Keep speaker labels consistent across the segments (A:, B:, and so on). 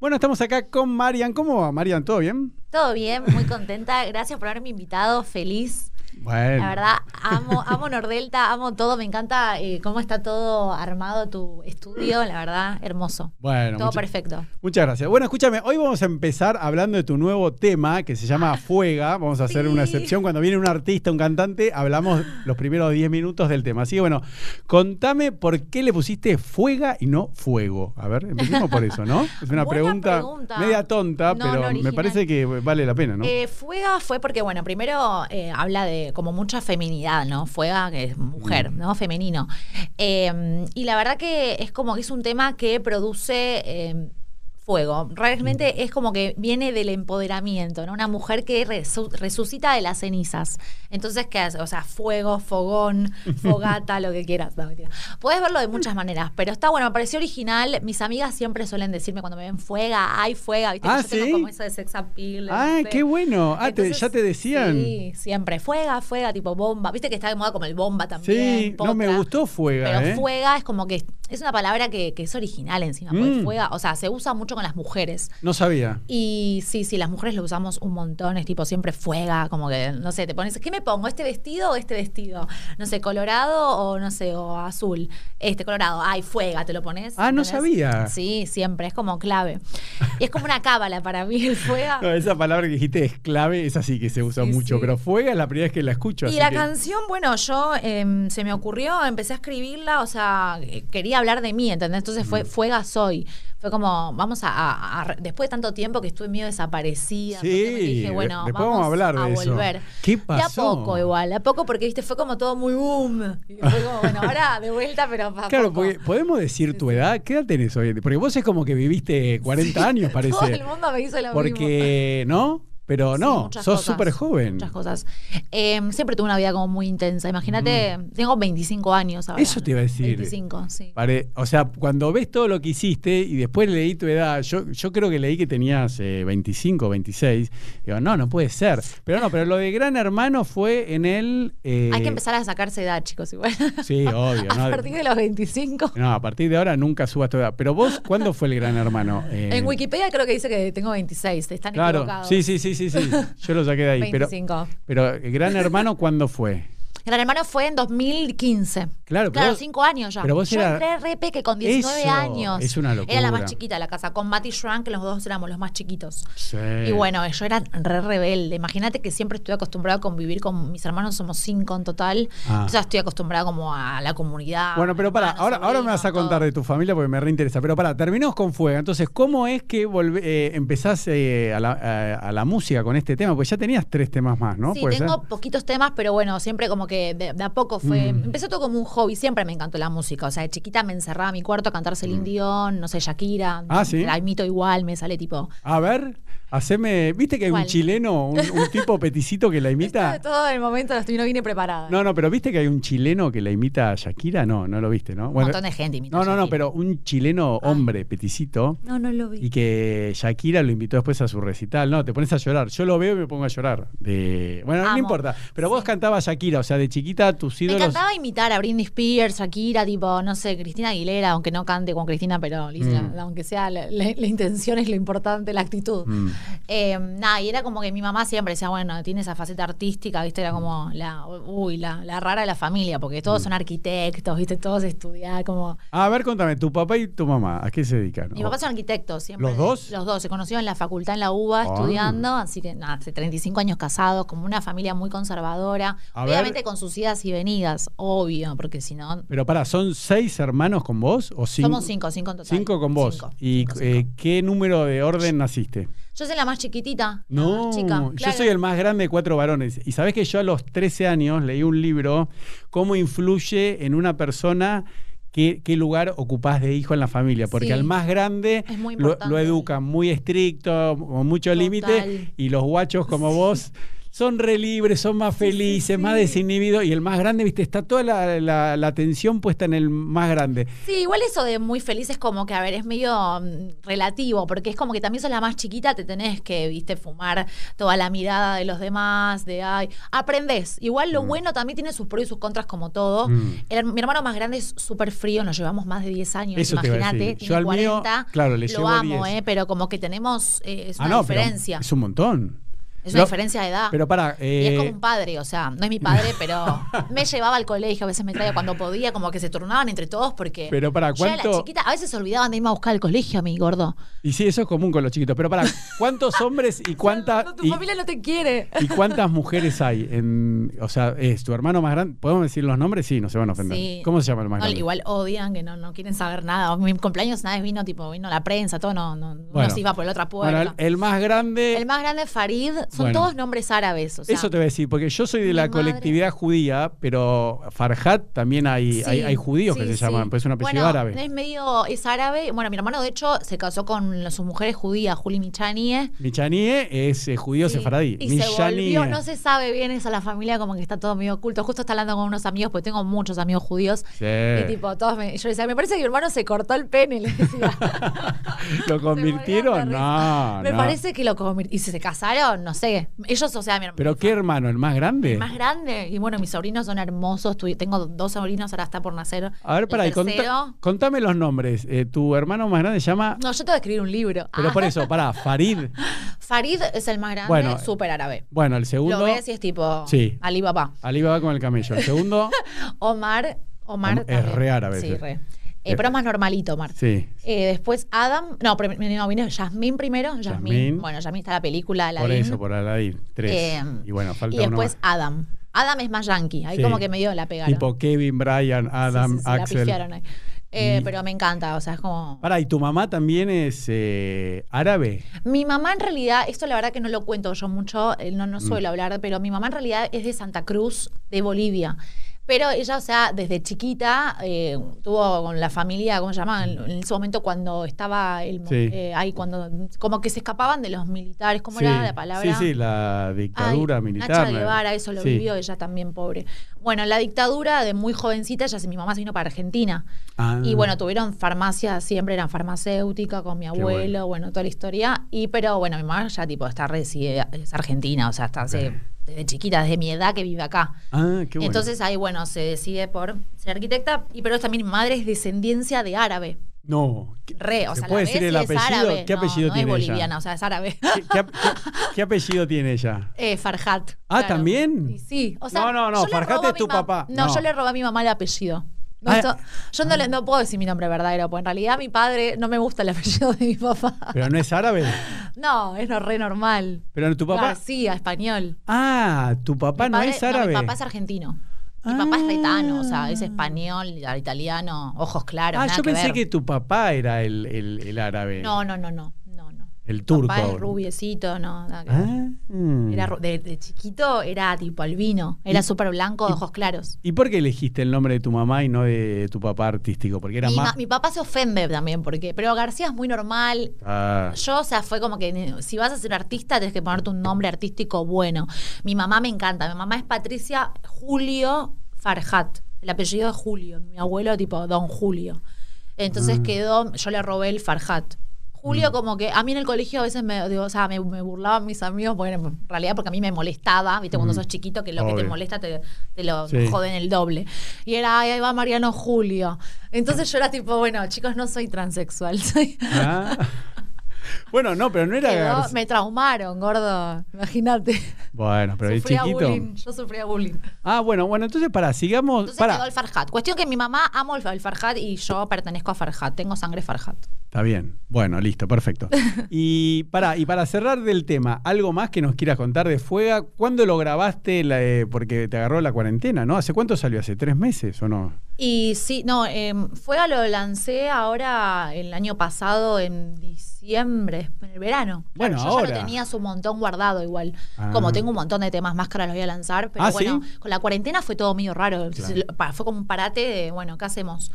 A: Bueno, estamos acá con Marian. ¿Cómo va, Marian? ¿Todo bien?
B: Todo bien, muy contenta. Gracias por haberme invitado. Feliz.
A: Bueno.
B: La verdad, amo, amo Nordelta, amo todo. Me encanta eh, cómo está todo armado tu estudio. La verdad, hermoso.
A: Bueno,
B: todo
A: mucha-
B: perfecto.
A: Muchas gracias. Bueno, escúchame, hoy vamos a empezar hablando de tu nuevo tema que se llama Fuega. Vamos a hacer
B: Sí.
A: una excepción. Cuando viene un artista, un cantante, hablamos los primeros 10 minutos del tema. Así que bueno, contame por qué le pusiste Fuega y no Fuego. A ver, empecemos por eso, ¿no? Es una pregunta,
B: pregunta.
A: media tonta,
B: No,
A: pero
B: no
A: me parece que vale la pena, ¿no?
B: Eh, Fuega fue porque, bueno, primero eh, habla de como mucha feminidad, ¿no? Fuega, que es mujer,
A: Mm.
B: ¿no? Femenino. Eh, y la verdad que es como que es un tema que produce eh, fuego. Realmente es como que viene del empoderamiento, ¿no? Una mujer que resu- resucita de las cenizas. Entonces, ¿qué hace? O sea, fuego, fogón, fogata, lo que quieras. No, mentira. Puedes verlo de muchas maneras, pero está bueno, me pareció original. Mis amigas siempre suelen decirme cuando me ven fuega, ay, fuega, ¿viste? Que
A: Ah,
B: yo tengo como eso de sex appeal.
A: Ah, qué bueno. Ah, te- ya te decían.
B: Sí, siempre. Fuega, fuega, tipo bomba. Viste que está de moda como el bomba también.
A: Sí, no me gustó Fuega,
B: Pero
A: ¿eh?
B: fuega es como que es una palabra que, que es original encima. Porque
A: Mm.
B: fuega, o sea, se usa mucho con las mujeres.
A: No sabía.
B: Y sí, sí, las mujeres lo usamos un montón. Es tipo siempre fuega, como que, no sé, te pones, ¿qué me pongo? ¿Este vestido o este vestido? No sé, colorado o no sé, o azul. Este colorado, ay, fuega, te lo pones.
A: Ah, no sabía.
B: Sí, siempre, es como clave. Y es como una cábala para mí el fuega.
A: No, esa palabra que dijiste es clave, es así que se usa
B: Sí,
A: mucho,
B: sí.
A: pero Fuega es la primera vez que la escucho.
B: Y
A: así
B: la
A: que-
B: canción, bueno, yo em, se me ocurrió, empecé a escribirla, o sea, eh, quería hablar de mí, ¿entendés? Entonces fue Fuega Soy. Fue como, vamos a, a- a- Después de tanto tiempo que estuve medio desaparecida,
A: Sí,
B: porque me dije, bueno,
A: vamos a hablar de eso.
B: volver.
A: ¿Qué
B: De a
A: pasó?
B: poco igual, a poco, porque viste, fue como todo muy boom. Y fue como, bueno, ahora de vuelta, pero a
A: Claro,
B: poco.
A: porque podemos decir tu edad. ¿Qué edad tenés hoy? Porque vos es como que viviste 40 años, parece.
B: Todo el mundo me hizo lo mismo.
A: Porque, ¿no? Pero
B: Sí,
A: no, sos súper joven.
B: Muchas cosas. Eh, siempre tuve una vida como muy intensa. Imagínate, tengo 25 años ahora.
A: Eso te iba a decir.
B: 25, sí.
A: Pare- o sea, cuando ves todo lo que hiciste y después leí tu edad, yo, yo creo que leí que tenías eh, 25, 26. Digo, no, no puede ser. Pero no, pero lo de Gran Hermano fue en el. eh,
B: Hay que empezar a sacarse edad, chicos, igual.
A: Sí, obvio.
B: a
A: ¿no?
B: partir de los 25.
A: No, a partir de ahora nunca subas tu edad. Pero vos, ¿cuándo fue el Gran Hermano?
B: En Wikipedia creo que dice que tengo 26. Están
A: Claro,
B: equivocados.
A: sí, sí, sí, sí, sí. Yo lo saqué de ahí. Pero,
B: 25.
A: pero el Gran Hermano, ¿cuándo fue?
B: Gran Hermano fue en 2015.
A: Claro,
B: Claro,
A: vos-
B: cinco años ya.
A: pero vos
B: Yo
A: era-
B: entré re peque con 19
A: Eso,
B: años.
A: es una
B: Era la
A: locura.
B: más chiquita de la casa. Con Matty Shrunk, los dos éramos los más chiquitos.
A: Sí.
B: Y bueno, yo era re rebelde. Imagínate que siempre estuve acostumbrada a convivir con mis hermanos, somos cinco en total.
A: Ah.
B: O sea, estoy acostumbrada como a la comunidad.
A: Bueno, pero para, ahora, ahora me vas a contar
B: todo.
A: de tu familia porque me reinteresa. Pero para, terminamos con Fuega. Entonces, ¿cómo es que volve- eh, empezás eh, a, la, a- a la música con este tema? Pues ya tenías tres temas más, ¿no?
B: Sí,
A: ¿Puede
B: tengo
A: ser?
B: poquitos temas, pero bueno, siempre como que de, de a poco fue.
A: Mm.
B: Empezó todo como un hobby, siempre me encantó la música. O sea, de chiquita me encerraba a mi cuarto a cantar Celine Dion, no sé, Shakira.
A: Mm. Ah, ¿sí?
B: La imito igual, me sale tipo.
A: A ver, haceme. ¿Viste que hay un chileno, un, un tipo peticito que la imita?
B: todo el momento no no vine preparada.
A: No, no, pero ¿viste que hay un chileno que la imita a Shakira? No, no lo viste, ¿no?
B: un montón de gente imita
A: no,
B: a
A: no, no, pero un chileno hombre peticito
B: No, no lo vi.
A: y que Shakira lo invitó después a su recital. No, te pones a llorar. Yo lo veo y me pongo a llorar. De... Bueno, no
B: Amo.
A: importa. Pero vos cantabas Shakira, o sea, de chiquita tus
B: Me
A: ídolos.
B: encantaba imitar a Britney Spears, Shakira, tipo, no sé, Cristina Aguilera, aunque no cante con Cristina, pero
A: Mm.
B: aunque sea la, la- la intención es lo importante, la actitud.
A: Mm.
B: Eh, nada, y era como que mi mamá siempre decía, bueno, tiene esa faceta artística, ¿viste? Era como la, uy, la, la rara de la familia, porque
A: Mm.
B: todos son arquitectos, ¿viste? Todos estudiaban como...
A: A ver, contame, tu papá y tu mamá, ¿a qué se dedican?
B: Mi papá son arquitectos siempre.
A: ¿Los dos?
B: Los dos, se conocieron en la facultad en la UBA
A: Ah.
B: estudiando, así que nada, hace 35 años casados, como una familia muy conservadora,
A: A ver.
B: obviamente con sus idas y venidas, obvio, porque si no...
A: Pero para, ¿son seis hermanos con vos? O cinco?
B: Somos cinco, cinco en total.
A: Cinco con vos.
B: Cinco,
A: ¿Y
B: cinco,
A: eh, qué número de orden naciste?
B: Yo soy la más chiquitita.
A: No,
B: más chica.
A: yo
B: Claro.
A: soy el más grande de cuatro varones. Y sabés que yo a los 13 años leí un libro, cómo influye en una persona qué, qué lugar ocupás de hijo en la familia. Porque
B: Sí.
A: al más grande lo, lo educan muy estricto, con mucho límite, y los guachos como vos son re libres, son más felices, más desinhibidos. Y el más grande, viste, está toda la, la, la atención puesta en el más grande.
B: Sí, igual eso de muy feliz es como que, a ver, es medio mm, relativo, porque es como que también sos la más chiquita, te tenés que, viste, fumar toda la mirada de los demás, de ay, aprendés. Igual lo bueno también tiene sus pros y sus contras como todo.
A: Mm.
B: El- mi hermano más grande es súper frío, nos llevamos más de 10 años, imagínate,
A: Yo al mío,
B: 40.
A: claro, le
B: lo
A: llevo
B: amo,
A: 10.
B: eh, pero como que tenemos, eh, es
A: Ah,
B: una
A: no,
B: diferencia.
A: es un montón.
B: Es una diferencia de edad.
A: Pero para.
B: Y es
A: eh,
B: como un padre, o sea, no es mi padre, pero me llevaba al colegio, a veces me traía cuando podía, como que se turnaban entre todos porque
A: Pero para,
B: yo era la
A: ¿cuánto-
B: chiquita, a veces se olvidaban de irme a buscar al colegio a mi gordo.
A: Y sí, eso es común con los chiquitos. Pero para, ¿cuántos hombres y cuántas.
B: No, tu
A: y,
B: familia no te quiere.
A: y cuántas mujeres hay? En, o sea, ¿es tu hermano más grande? ¿Podemos decir los nombres? Sí, no se van a ofender.
B: Sí.
A: ¿Cómo se llama el más
B: No,
A: grande?
B: igual odian que no, no quieren saber nada. Mi cumpleaños vez vino, tipo, vino la prensa, todo, no, no,
A: Bueno.
B: uno se iba por la otra puerta.
A: Bueno, el, el más grande.
B: el más grande, Farid, son
A: Bueno.
B: todos nombres árabes. O sea,
A: eso te voy a decir, porque yo soy de la
B: madre-
A: colectividad judía, pero Farhat también hay,
B: Sí,
A: hay, hay judíos que se
B: sí.
A: llaman, pues es un apellido
B: bueno,
A: árabe.
B: Es medio, es árabe. Bueno, mi hermano, de hecho, se casó con su mujer judía, Juli Michanie.
A: Michanie es eh, judío sefaradí.
B: Y se
A: Michanie.
B: volvió, no se sabe bien eso, la familia como que está todo medio oculto. Justo está hablando con unos amigos, porque tengo muchos amigos judíos.
A: Sí.
B: Y tipo, todos me, yo decía, me parece que mi hermano se cortó el pene, le decía.
A: ¿Lo
B: Se
A: convirtieron? No.
B: Me parece que lo convirtieron. ¿Y si se casaron? No sé. Ellos, o sea, mi hermano.
A: ¿Pero qué hermano? ¿El más grande?
B: más grande. Y bueno, mis sobrinos son hermosos. Tengo dos sobrinos, ahora está por nacer.
A: A ver,
B: el
A: para,
B: tercero.
A: contame los nombres. Eh, tu hermano más grande se llama.
B: No, yo te voy a escribir un libro.
A: Pero
B: Ah.
A: por eso, pará, Farid.
B: Farid es el más grande,
A: Bueno,
B: súper árabe.
A: Bueno, el segundo.
B: Lo ves y es tipo
A: Sí.
B: Ali Baba.
A: Ali va con el camello. El segundo.
B: Omar, Omar
A: Om- es re árabe
B: Sí, re. Eh, pero es más normalito, Omar.
A: Sí.
B: Eh, después Adam, no, no, vino Yasmín primero. Yasmín. Bueno, Yasmín está la película
A: Por
B: Aladdin.
A: eso, por Aladdin. Tres.
B: Eh,
A: y bueno, falta
B: y después
A: uno
B: Adam. Adam es más yankee. Ahí
A: Sí.
B: como que medio la pegaron.
A: Tipo Kevin, Brian, Adam,
B: sí, sí, la
A: Axel.
B: pifiaron ahí. Eh,
A: Y-
B: Pero me encanta, o sea, es como...
A: Pará, ¿y tu mamá también es eh, árabe?
B: Mi mamá en realidad, esto la verdad que no lo cuento yo mucho, eh, no,
A: Mm.
B: no suelo hablar, pero mi mamá en realidad es de Santa Cruz, de Bolivia. Pero ella, o sea, desde chiquita eh, tuvo con la familia, ¿cómo se llama? En, en ese momento cuando estaba el,
A: Sí.
B: eh, ahí, cuando como que se escapaban de los militares, ¿cómo
A: sí.
B: era la palabra?
A: Sí, sí, la dictadura
B: Ay,
A: militar.
B: Nacha Guevara, eso lo
A: Sí.
B: vivió ella también, pobre. Bueno, la dictadura de muy jovencita, ella, se- mi mamá se vino para Argentina.
A: Ah.
B: Y bueno, tuvieron farmacia, siempre eran farmacéutica con mi abuelo, bueno. toda la historia. Y pero bueno, mi mamá ya tipo está reside, es argentina, o sea, está hace, desde chiquita, desde mi edad que vive acá.
A: Ah, qué bueno.
B: Entonces ahí, bueno, se decide por ser arquitecta, y pero también mi madre es descendencia de árabe.
A: no. ¿Qué,
B: Re, o
A: ¿Se
B: sea,
A: puede
B: la
A: decir el apellido?
B: árabe.
A: ¿Qué apellido
B: no
A: tiene
B: es
A: ella?
B: boliviana, o sea, es árabe.
A: ¿Qué, qué- qué- qué apellido tiene ella?
B: Eh, Farhat.
A: Ah, ¿también?
B: Sí, o sea,
A: No, no, no, Farhat es tu papá.
B: No,
A: No.
B: yo le robé a mi mamá el apellido. No,
A: Ah,
B: yo no, le, no puedo decir mi nombre verdadero, porque en realidad mi padre no me gusta el apellido de mi papá.
A: Pero no es árabe.
B: No, es no, re normal.
A: Pero tu papá.
B: García, español.
A: Ah, tu papá
B: Mi
A: no
B: padre-
A: es árabe.
B: mi papá es argentino. Mi papá es retano, o sea, es
A: Ah.
B: español, italiano, ojos claros.
A: Ah,
B: nada
A: yo
B: que
A: pensé
B: ver.
A: que tu papá era el, el- el árabe.
B: No, no, no, no, no, no.
A: El turco.
B: Papá es rubiecito, no.
A: Ah.
B: Era, de, de chiquito era tipo albino, era súper blanco, de ojos claros.
A: ¿Y por qué elegiste el nombre de tu mamá y no de tu papá artístico? Porque era
B: Mi,
A: más.
B: mi papá se ofende también, porque, pero García es muy normal.
A: Ah,
B: Yo, o sea, fue como que si vas a ser artista, tienes que ponerte un nombre artístico bueno. Mi mamá me encanta. Mi mamá es Patricia Julio Farhat. El apellido es Julio. Mi abuelo, tipo Don Julio. Entonces
A: Ah.
B: quedó, yo le robé el Farhat.
A: Mm.
B: Julio, como que a mí en el colegio a veces me, digo, o sea, me, me burlaban mis amigos, porque en realidad porque a mí me molestaba, ¿viste? Cuando
A: Mm.
B: sos chiquito, que lo que te molesta te, te lo
A: Sí.
B: joden el doble. Y era, ay, ahí va Mariano Julio. Entonces yo era tipo, bueno, chicos, no soy transexual, soy...
A: ah. Bueno, no, pero no era.
B: Quedó- me traumaron, gordo. Imagínate.
A: Bueno, pero el chiquito.
B: bullying. Yo sufría bullying.
A: Ah, bueno, bueno, entonces para, sigamos.
B: Entonces quedó el Farhat. Cuestión que mi mamá amo el, el Farhat y yo pertenezco a Farhat. Tengo sangre Farhat.
A: Está bien. Bueno, listo, perfecto. Y para, y para cerrar del tema, ¿algo más que nos quieras contar de Fuega? ¿Cuándo lo grabaste? La, eh, porque te agarró la cuarentena, ¿no? ¿Hace cuánto salió? ¿Hace tres meses o no?
B: Y sí, no, eh, Fuega lo lancé ahora el año pasado en diciembre, en el verano.
A: Bueno,
B: yo ya lo tenías un montón guardado igual.
A: Ah.
B: Como tengo un montón de temas más que ahora los voy a lanzar, pero
A: Ah,
B: bueno,
A: ¿sí?
B: con la cuarentena fue todo medio raro.
A: Claro.
B: Fue como un parate de, bueno, ¿qué hacemos?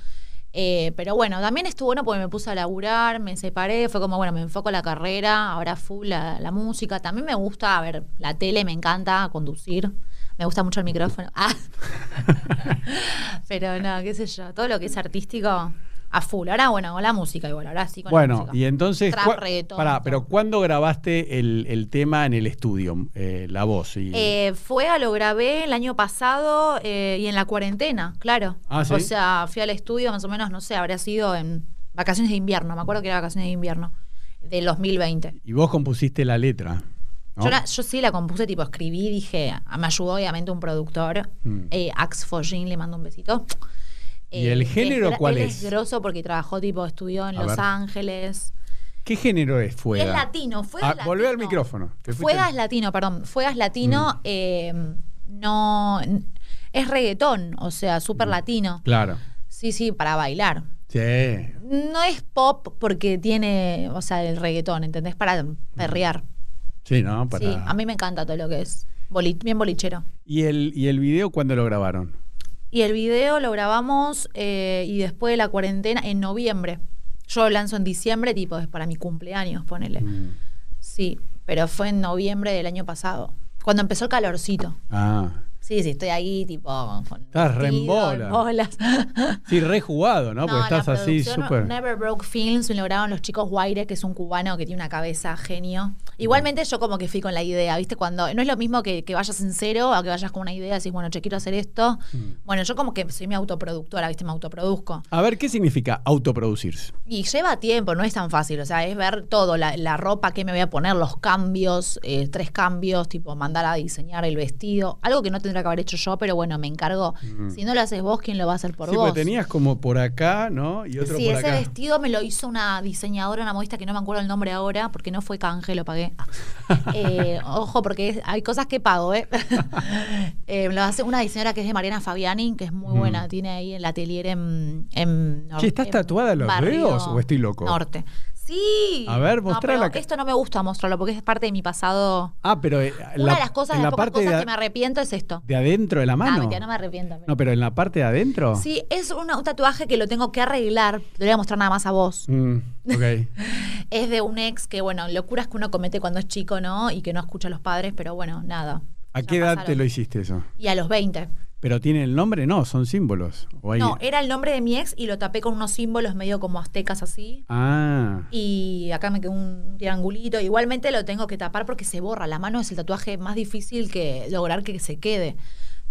B: Eh, pero bueno, también estuvo bueno porque me puse a laburar, me separé, fue como, bueno, me enfoco en la carrera, ahora full la, la música. También me gusta, a ver, la tele, me encanta conducir. Me gusta mucho el micrófono. Ah. pero no, qué sé yo, todo lo que es artístico a full. Ahora, bueno, con la música igual, ahora sí con la
A: Bueno,
B: música.
A: y entonces.
B: Trap, reggaetón,
A: pará,
B: todo.
A: pero ¿cuándo grabaste el, el tema en el estudio? eh, la voz. Y,
B: Eh, fue a lo grabé el año pasado eh, y en la cuarentena, claro.
A: Ah, ¿sí?
B: O sea, fui al estudio más o menos, no sé, habría sido en vacaciones de invierno, me acuerdo que era vacaciones de invierno del 2020.
A: y vos compusiste la letra. ¿No?
B: Yo, la- yo sí la compuse, tipo escribí, dije, me ayudó obviamente un productor,
A: Mm.
B: eh, Ax Follin, le mando un besito.
A: ¿Y el
B: que
A: género cuál
B: él
A: es?
B: es grosso porque trabajó, tipo, estudió en
A: A
B: Los
A: ver.
B: Ángeles.
A: ¿Qué género es Fuega?
B: Es latino, Fuegas
A: Ah,
B: latino.
A: volvé al micrófono. fuiste-
B: Fuegas latino, perdón. Fuegas latino, eh, no. Es reggaetón, o sea, súper latino.
A: Claro.
B: Sí, sí, para bailar.
A: Sí.
B: No es pop porque tiene, o sea, el reggaetón, ¿entendés? Para perrear.
A: Sí, ¿no? Para...
B: Sí, a mí me encanta todo lo que es boli- bien bolichero.
A: ¿Y el, ¿Y el video cuándo lo grabaron?
B: Y el video lo grabamos eh, y después de la cuarentena en noviembre. Yo lo lanzo en diciembre, tipo, es para mi cumpleaños, ponele.
A: Mm.
B: Sí, pero fue en noviembre del año pasado, cuando empezó el calorcito.
A: Ah.
B: Sí, sí, estoy ahí, tipo. Con
A: Estás re en bola.
B: bolas.
A: Sí, rejugado, ¿no? Porque
B: la
A: estás así súper.
B: Never Broke Films, me lo grabaron los chicos Guaire, que es un cubano que tiene una cabeza genio. Igualmente yo como que fui con la idea, ¿viste? Cuando no es lo mismo que, que vayas en cero a que vayas con una idea, decís, bueno, che, quiero hacer esto.
A: Mm.
B: Bueno, yo como que soy mi autoproductora, ¿viste? Me autoproduzco.
A: A ver, ¿qué significa autoproducirse?
B: Y lleva tiempo, no es tan fácil, o sea, es ver todo, la, la ropa que me voy a poner, los cambios, eh, tres cambios, tipo mandar a diseñar el vestido, algo que no tendría que haber hecho yo, pero bueno, me encargo. Si no lo haces vos, ¿quién lo va a hacer por
A: sí,
B: vos?
A: porque tenías como por acá, ¿no? Y otro
B: Sí,
A: por
B: ese
A: acá.
B: vestido me lo hizo una diseñadora, una modista que no me acuerdo el nombre ahora, porque no fue canje, lo pagué. Eh, ojo, porque hay cosas que pago, ¿eh? Eh, lo hace una diseñadora que es de Mariana Fabiani, que es muy
A: Mm.
B: buena, tiene ahí el atelier en... en
A: ¿estás
B: en
A: tatuada en los dedos o estoy loco?
B: Norte. Sí.
A: A ver,
B: No,
A: la
B: pero Esto no me gusta mostrarlo porque es parte de mi pasado.
A: Ah, pero eh,
B: Una
A: la-
B: de las cosas,
A: en la
B: las pocas
A: parte
B: cosas
A: de,
B: que me arrepiento es esto.
A: de adentro de la
B: Ah,
A: mano.
B: mentira, no me arrepiento.
A: No, pero en la parte de adentro.
B: Sí, es una- un tatuaje que lo tengo que arreglar. Te lo voy a mostrar nada más a vos.
A: Mm, ok.
B: Es de un ex que, bueno, locuras que uno comete cuando es chico, ¿no? Y que no escucha a los padres, pero bueno, nada.
A: ¿A qué edad
B: pasaron.
A: te lo hiciste eso?
B: Y a los 20.
A: ¿Pero tiene el nombre? No, son símbolos. O
B: No, era el nombre de mi ex y lo tapé con unos símbolos medio como aztecas así.
A: Ah.
B: Y acá me quedó un, triangulito. Igualmente lo tengo que tapar porque se borra. La mano es el tatuaje más difícil que lograr que se quede.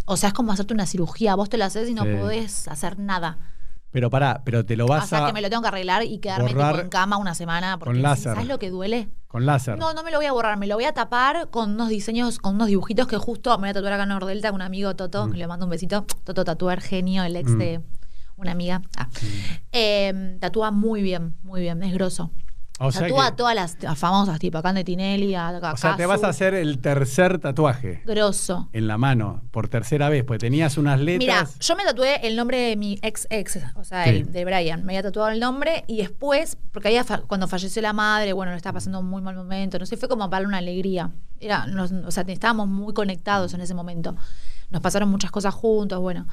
B: O sea, es como hacerte una cirugía. Vos te lo haces y no
A: Sí.
B: podés hacer nada.
A: Pero pará, pero te lo
B: O
A: vas
B: sea,
A: a.
B: que me lo tengo que arreglar y quedarme tipo, en cama una semana. Porque
A: con láser.
B: ¿Sabes lo que duele?
A: Con láser.
B: No, no me lo voy a borrar, me lo voy a tapar con unos diseños, con unos dibujitos que justo me voy a tatuar acá en Nordelta con un amigo Toto, que le mando un besito. Toto Tatuar, genio, el ex
A: Mm.
B: de una amiga. Ah. Eh, tatúa muy bien, muy bien, es grosso.
A: O sea,
B: tatúa
A: que-
B: a todas las, las famosas, tipo a Cande Tinelli, a, a
A: o sea, te vas a hacer el tercer tatuaje
B: Grosso.
A: en la mano por tercera vez, pues tenías unas
B: Mira,
A: letras.
B: yo me tatué el nombre de mi ex ex, o sea,
A: Sí.
B: el de Brian. Me había tatuado el nombre y después, porque había fa- cuando falleció la madre, bueno, le estaba pasando un muy mal momento, no sé, fue como para una alegría. Era, nos- o sea, estábamos muy conectados en ese momento. Nos pasaron muchas cosas juntos, bueno.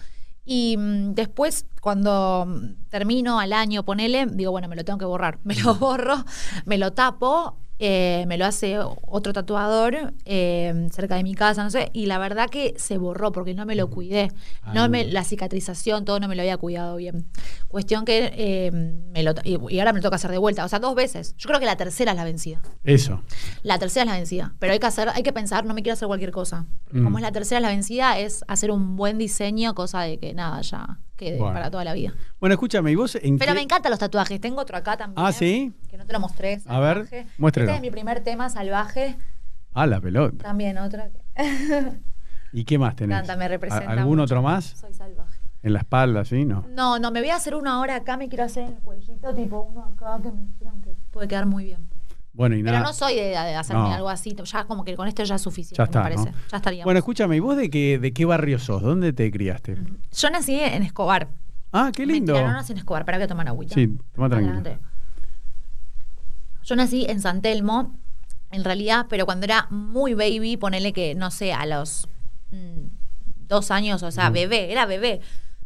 B: Y mm, después, cuando mm, termino al año, ponele, digo, bueno, me lo tengo que borrar. Me lo borro, me lo tapo, eh, me lo hace otro tatuador eh, cerca de mi casa, no sé. Y la verdad que se borró porque no me lo cuidé. No
A: Ah.
B: me, la cicatrización, todo no me lo había cuidado bien. Cuestión que eh, me lo, y, y ahora me lo toca hacer de vuelta. O sea, dos veces. Yo creo que la tercera es la vencida.
A: Eso.
B: La tercera es la vencida. Pero hay que hacer, hay que pensar, no me quiero hacer cualquier cosa.
A: Mm.
B: Como es la tercera es la vencida, es hacer un buen diseño, cosa de que nada, ya
A: Bueno.
B: para toda la vida.
A: Bueno, escúchame, ¿y vos en
B: Pero
A: qué-
B: me encantan los tatuajes. Tengo otro acá también.
A: Ah, ¿sí?
B: Que no te lo mostré.
A: A ver, muéstrelo.
B: Este es mi primer tema, salvaje.
A: Ah, la pelota.
B: También otro. que-
A: ¿Y qué más tenés?
B: encanta, me representa
A: ¿A- ¿Algún
B: mucho.
A: otro más?
B: Soy salvaje.
A: ¿En la espalda, sí? No.
B: No, no, me voy a hacer uno ahora acá, me quiero hacer en el cuellito, tipo uno acá que me dijeron que puede quedar muy bien.
A: Bueno, y
B: Pero no soy de, de hacerme
A: No.
B: algo así, ya como que con esto ya es suficiente,
A: ya está,
B: me parece.
A: ¿no?
B: Ya estaría.
A: Bueno, escúchame, ¿y vos de qué, de qué barrio sos? ¿Dónde te criaste?
B: Yo nací en Escobar.
A: Ah, qué lindo.
B: Mentira, no nací en Escobar, para que tomar agüita.
A: Sí, toma tranquilo.
B: Yo nací en San Telmo, en realidad, pero cuando era muy baby, ponele que, no sé, a los mm, dos años, o sea,
A: Mm.
B: bebé, era bebé.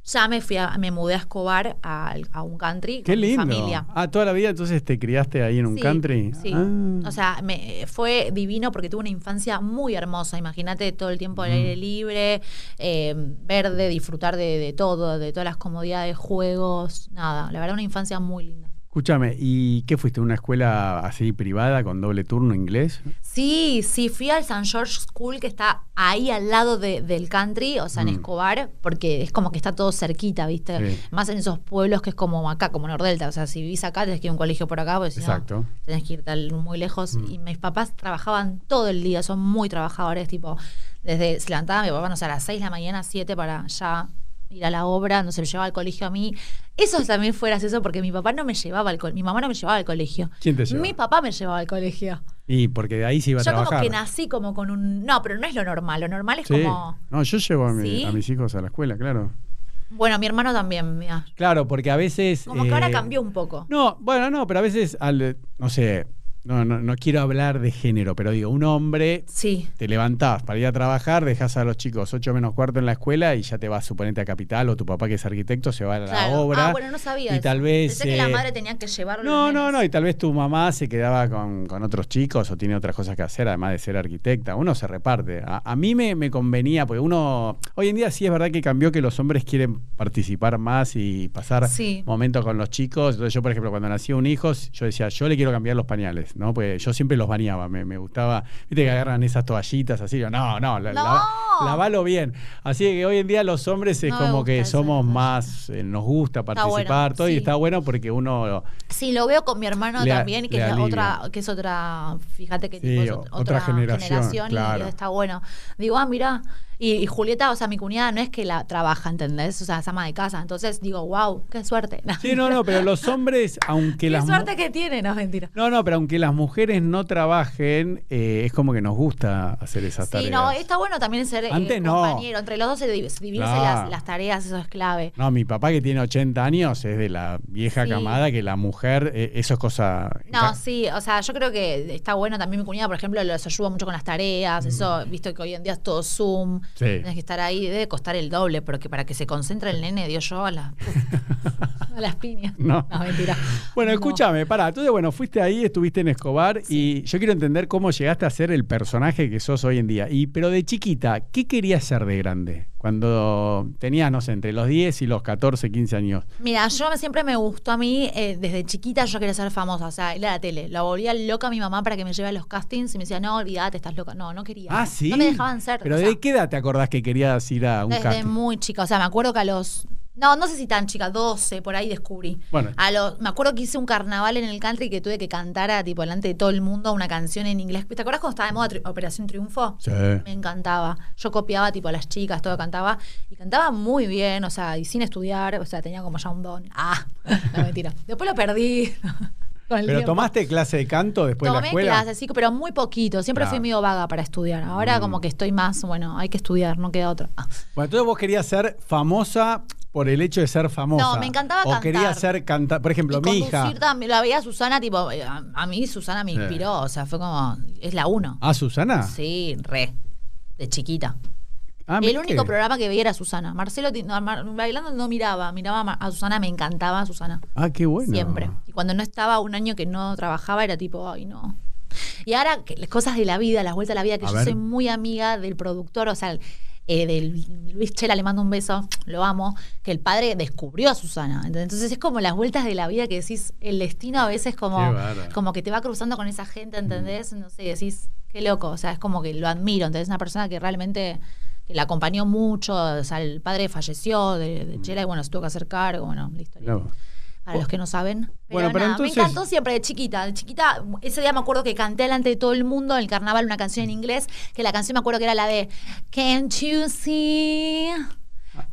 B: Ya me fui a, me mudé a Escobar a, a un country
A: Qué
B: con mi
A: lindo.
B: familia.
A: Ah, toda la vida entonces te criaste ahí en un
B: Sí,
A: country.
B: Sí.
A: Ah.
B: O sea, me, fue divino porque tuve una infancia muy hermosa. Imagínate todo el tiempo al
A: Mm.
B: aire libre, eh, verde, disfrutar de, de todo, de todas las comodidades, juegos, nada. La verdad, una infancia muy linda.
A: Escúchame, ¿y qué fuiste? ¿Una escuela así privada con doble turno inglés?
B: Sí, sí, fui al St. George School que está ahí al lado de- del country, o sea, en
A: Mm.
B: Escobar, porque es como que está todo cerquita, ¿viste?
A: Sí.
B: Más en esos pueblos que es como acá, como Nordelta. O sea, si vivís acá, tenés que ir a un colegio por acá, porque si no, tenés que ir tal, muy lejos.
A: Mm.
B: Y mis papás trabajaban todo el día, son muy trabajadores, tipo, desde se levantaba mi papá, no sé, a las 6 de la mañana, 7 para ya ir a la obra, no se me llevaba al colegio a mí. Eso también fue gracioso porque mi papá no me llevaba al colegio, mi mamá no me llevaba al colegio.
A: ¿Quién te llevaba?
B: Mi papá me llevaba al colegio.
A: Y porque de ahí se iba a
B: Yo
A: trabajar.
B: como que nací como con un... No, pero no es lo normal, lo normal es
A: Sí.
B: como...
A: No, yo llevo a, mi-
B: ¿Sí?
A: a mis hijos a la escuela, claro.
B: Bueno, mi hermano también, mira.
A: Claro, porque a veces.
B: Como que ahora
A: eh,
B: cambió un poco.
A: No, bueno, no, pero a veces, al, no sé, no, no, no quiero hablar de género, pero digo, un hombre,
B: Sí.
A: te levantás para ir a trabajar, dejas a los chicos 8 menos cuarto en la escuela y ya te vas, suponete, a Capital o tu papá que es arquitecto se va a la
B: Claro.
A: obra.
B: Ah, bueno, no sabía
A: Y
B: eso.
A: tal vez.
B: Pensé que la
A: eh,
B: madre tenía que llevarlo.
A: No, no, no, y tal vez tu mamá se quedaba con, con otros chicos o tiene otras cosas que hacer, además de ser arquitecta. Uno se reparte. A, a mí me, me convenía, porque uno, hoy en día sí es verdad que cambió que los hombres quieren participar más y pasar
B: Sí.
A: momentos con los chicos. Entonces yo, por ejemplo, cuando nació un hijo, yo decía, yo le quiero cambiar los pañales, ¿no? Pues yo siempre los bañaba, me, me gustaba, viste que agarran esas toallitas así, yo, no, no, la-
B: ¡No!
A: la- lavalo bien. Así que hoy en día los hombres es
B: No
A: como que somos más, eh, nos gusta
B: bueno,
A: participar, todo, y está bueno porque uno...
B: Sí, lo veo con mi hermano
A: Le
B: también, que es otra, que es otra, fíjate que
A: Sí,
B: tipo es
A: otra generación,
B: y
A: claro.
B: está bueno. Digo, ah, mira, y, y Julieta, o sea, mi cuñada no es que la trabaja, ¿entendés? O sea, es ama de casa. Entonces digo, wow, qué suerte.
A: Sí, no, no, pero los hombres, aunque
B: qué
A: las... mu-
B: suerte que tiene, no, mentira.
A: No, no, pero aunque las mujeres no trabajen, eh, es como que nos gusta hacer esas
B: Sí,
A: tareas.
B: no, está bueno también ser eh,
A: no.
B: compañero. Entre los dos se las, las tareas, eso es clave.
A: No, mi papá que tiene 80 años es de la vieja
B: Sí.
A: camada que la mujer, eh, eso es cosa...
B: No, sí, o sea, yo creo que está bueno también mi cuñada, por ejemplo, los ayuda mucho con las tareas, eso, visto que hoy en día es todo Zoom,
A: Mm. Sí.
B: tienes que estar ahí, debe costar el doble, porque para que se concentre el nene, dio yo a, la, a las piñas.
A: No.
B: mentira.
A: Bueno,
B: No.
A: escúchame, pará. Entonces, bueno, fuiste ahí, estuviste en Escobar y yo quiero entender cómo llegaste a ser el personaje que sos hoy en día. Y, pero de chiquita, ¿qué querías ser de grande? Cuando tenías, no sé, entre los 10 y los 14, 15 años.
B: Mira, yo siempre me gustó a mí, eh, desde chiquita yo quería ser famosa, o sea, ir a la tele. La volvía loca a mi mamá para que me lleve a los castings y me decía, no, olvídate, estás loca. No, no quería.
A: Ah, sí.
B: No me dejaban ser.
A: Pero
B: o sea,
A: ¿de qué edad te acordás que querías ir a un
B: Desde
A: casting?
B: muy chica, o sea, me acuerdo que a los. No, no sé si tan chica, 12, por ahí descubrí.
A: Bueno.
B: A me acuerdo que hice un carnaval en el country que tuve que cantar a, tipo delante de todo el mundo una canción en inglés. ¿Te acuerdas cuando estaba de moda Tri- Operación Triunfo?
A: Sí.
B: Me encantaba. Yo copiaba tipo a las chicas, todo cantaba. Y cantaba muy bien, o sea, y sin estudiar, o sea, tenía como ya un don. Ah, no mentira. Después lo perdí. con el
A: ¿Pero
B: tiempo.
A: tomaste clase de canto después de la
B: Tomé
A: escuela?
B: clases, sí, pero muy poquito. Siempre
A: Claro.
B: fui medio vaga para estudiar. Ahora
A: Mm.
B: como que estoy más, bueno, hay que estudiar, no queda otra.
A: Bueno, entonces vos querías ser famosa por el hecho de ser famosa.
B: No, me encantaba
A: o
B: cantar.
A: querías ser cantar. Por ejemplo,
B: y
A: mi hija.
B: también, la veía a Susana, tipo, eh, a, a mí Susana me inspiró, o sea, fue como, es la uno.
A: ¿Ah, Susana?
B: Sí, re, de chiquita.
A: Ah,
B: el único programa que veía era Susana. Marcelo, no, Mar- bailando no miraba, miraba a a Susana, me encantaba a Susana.
A: Ah, qué bueno.
B: Siempre. Y cuando no estaba un año que no trabajaba, era tipo, ay, no. Y ahora, que las cosas de la vida, las vueltas de la vida, que
A: A
B: yo
A: ver.
B: soy muy amiga del productor, o sea, eh, del Luis Chela, le mando un beso, lo amo, que el padre descubrió a Susana. Entonces es como las vueltas de la vida que decís, el destino a veces como, como que te va cruzando con esa gente, ¿entendés? No sé, decís, qué loco, o sea, es como que lo admiro, entonces es una persona que realmente que la acompañó mucho, o sea, el padre falleció de, de Chela y bueno, se tuvo que hacer cargo, bueno, la historia. Para los que no saben. Pero,
A: Bueno, pero
B: nada,
A: entonces-
B: me encantó siempre de chiquita. De chiquita, ese día me acuerdo que canté delante de todo el mundo en el carnaval una canción en inglés, que la canción me acuerdo que era la de Can't you see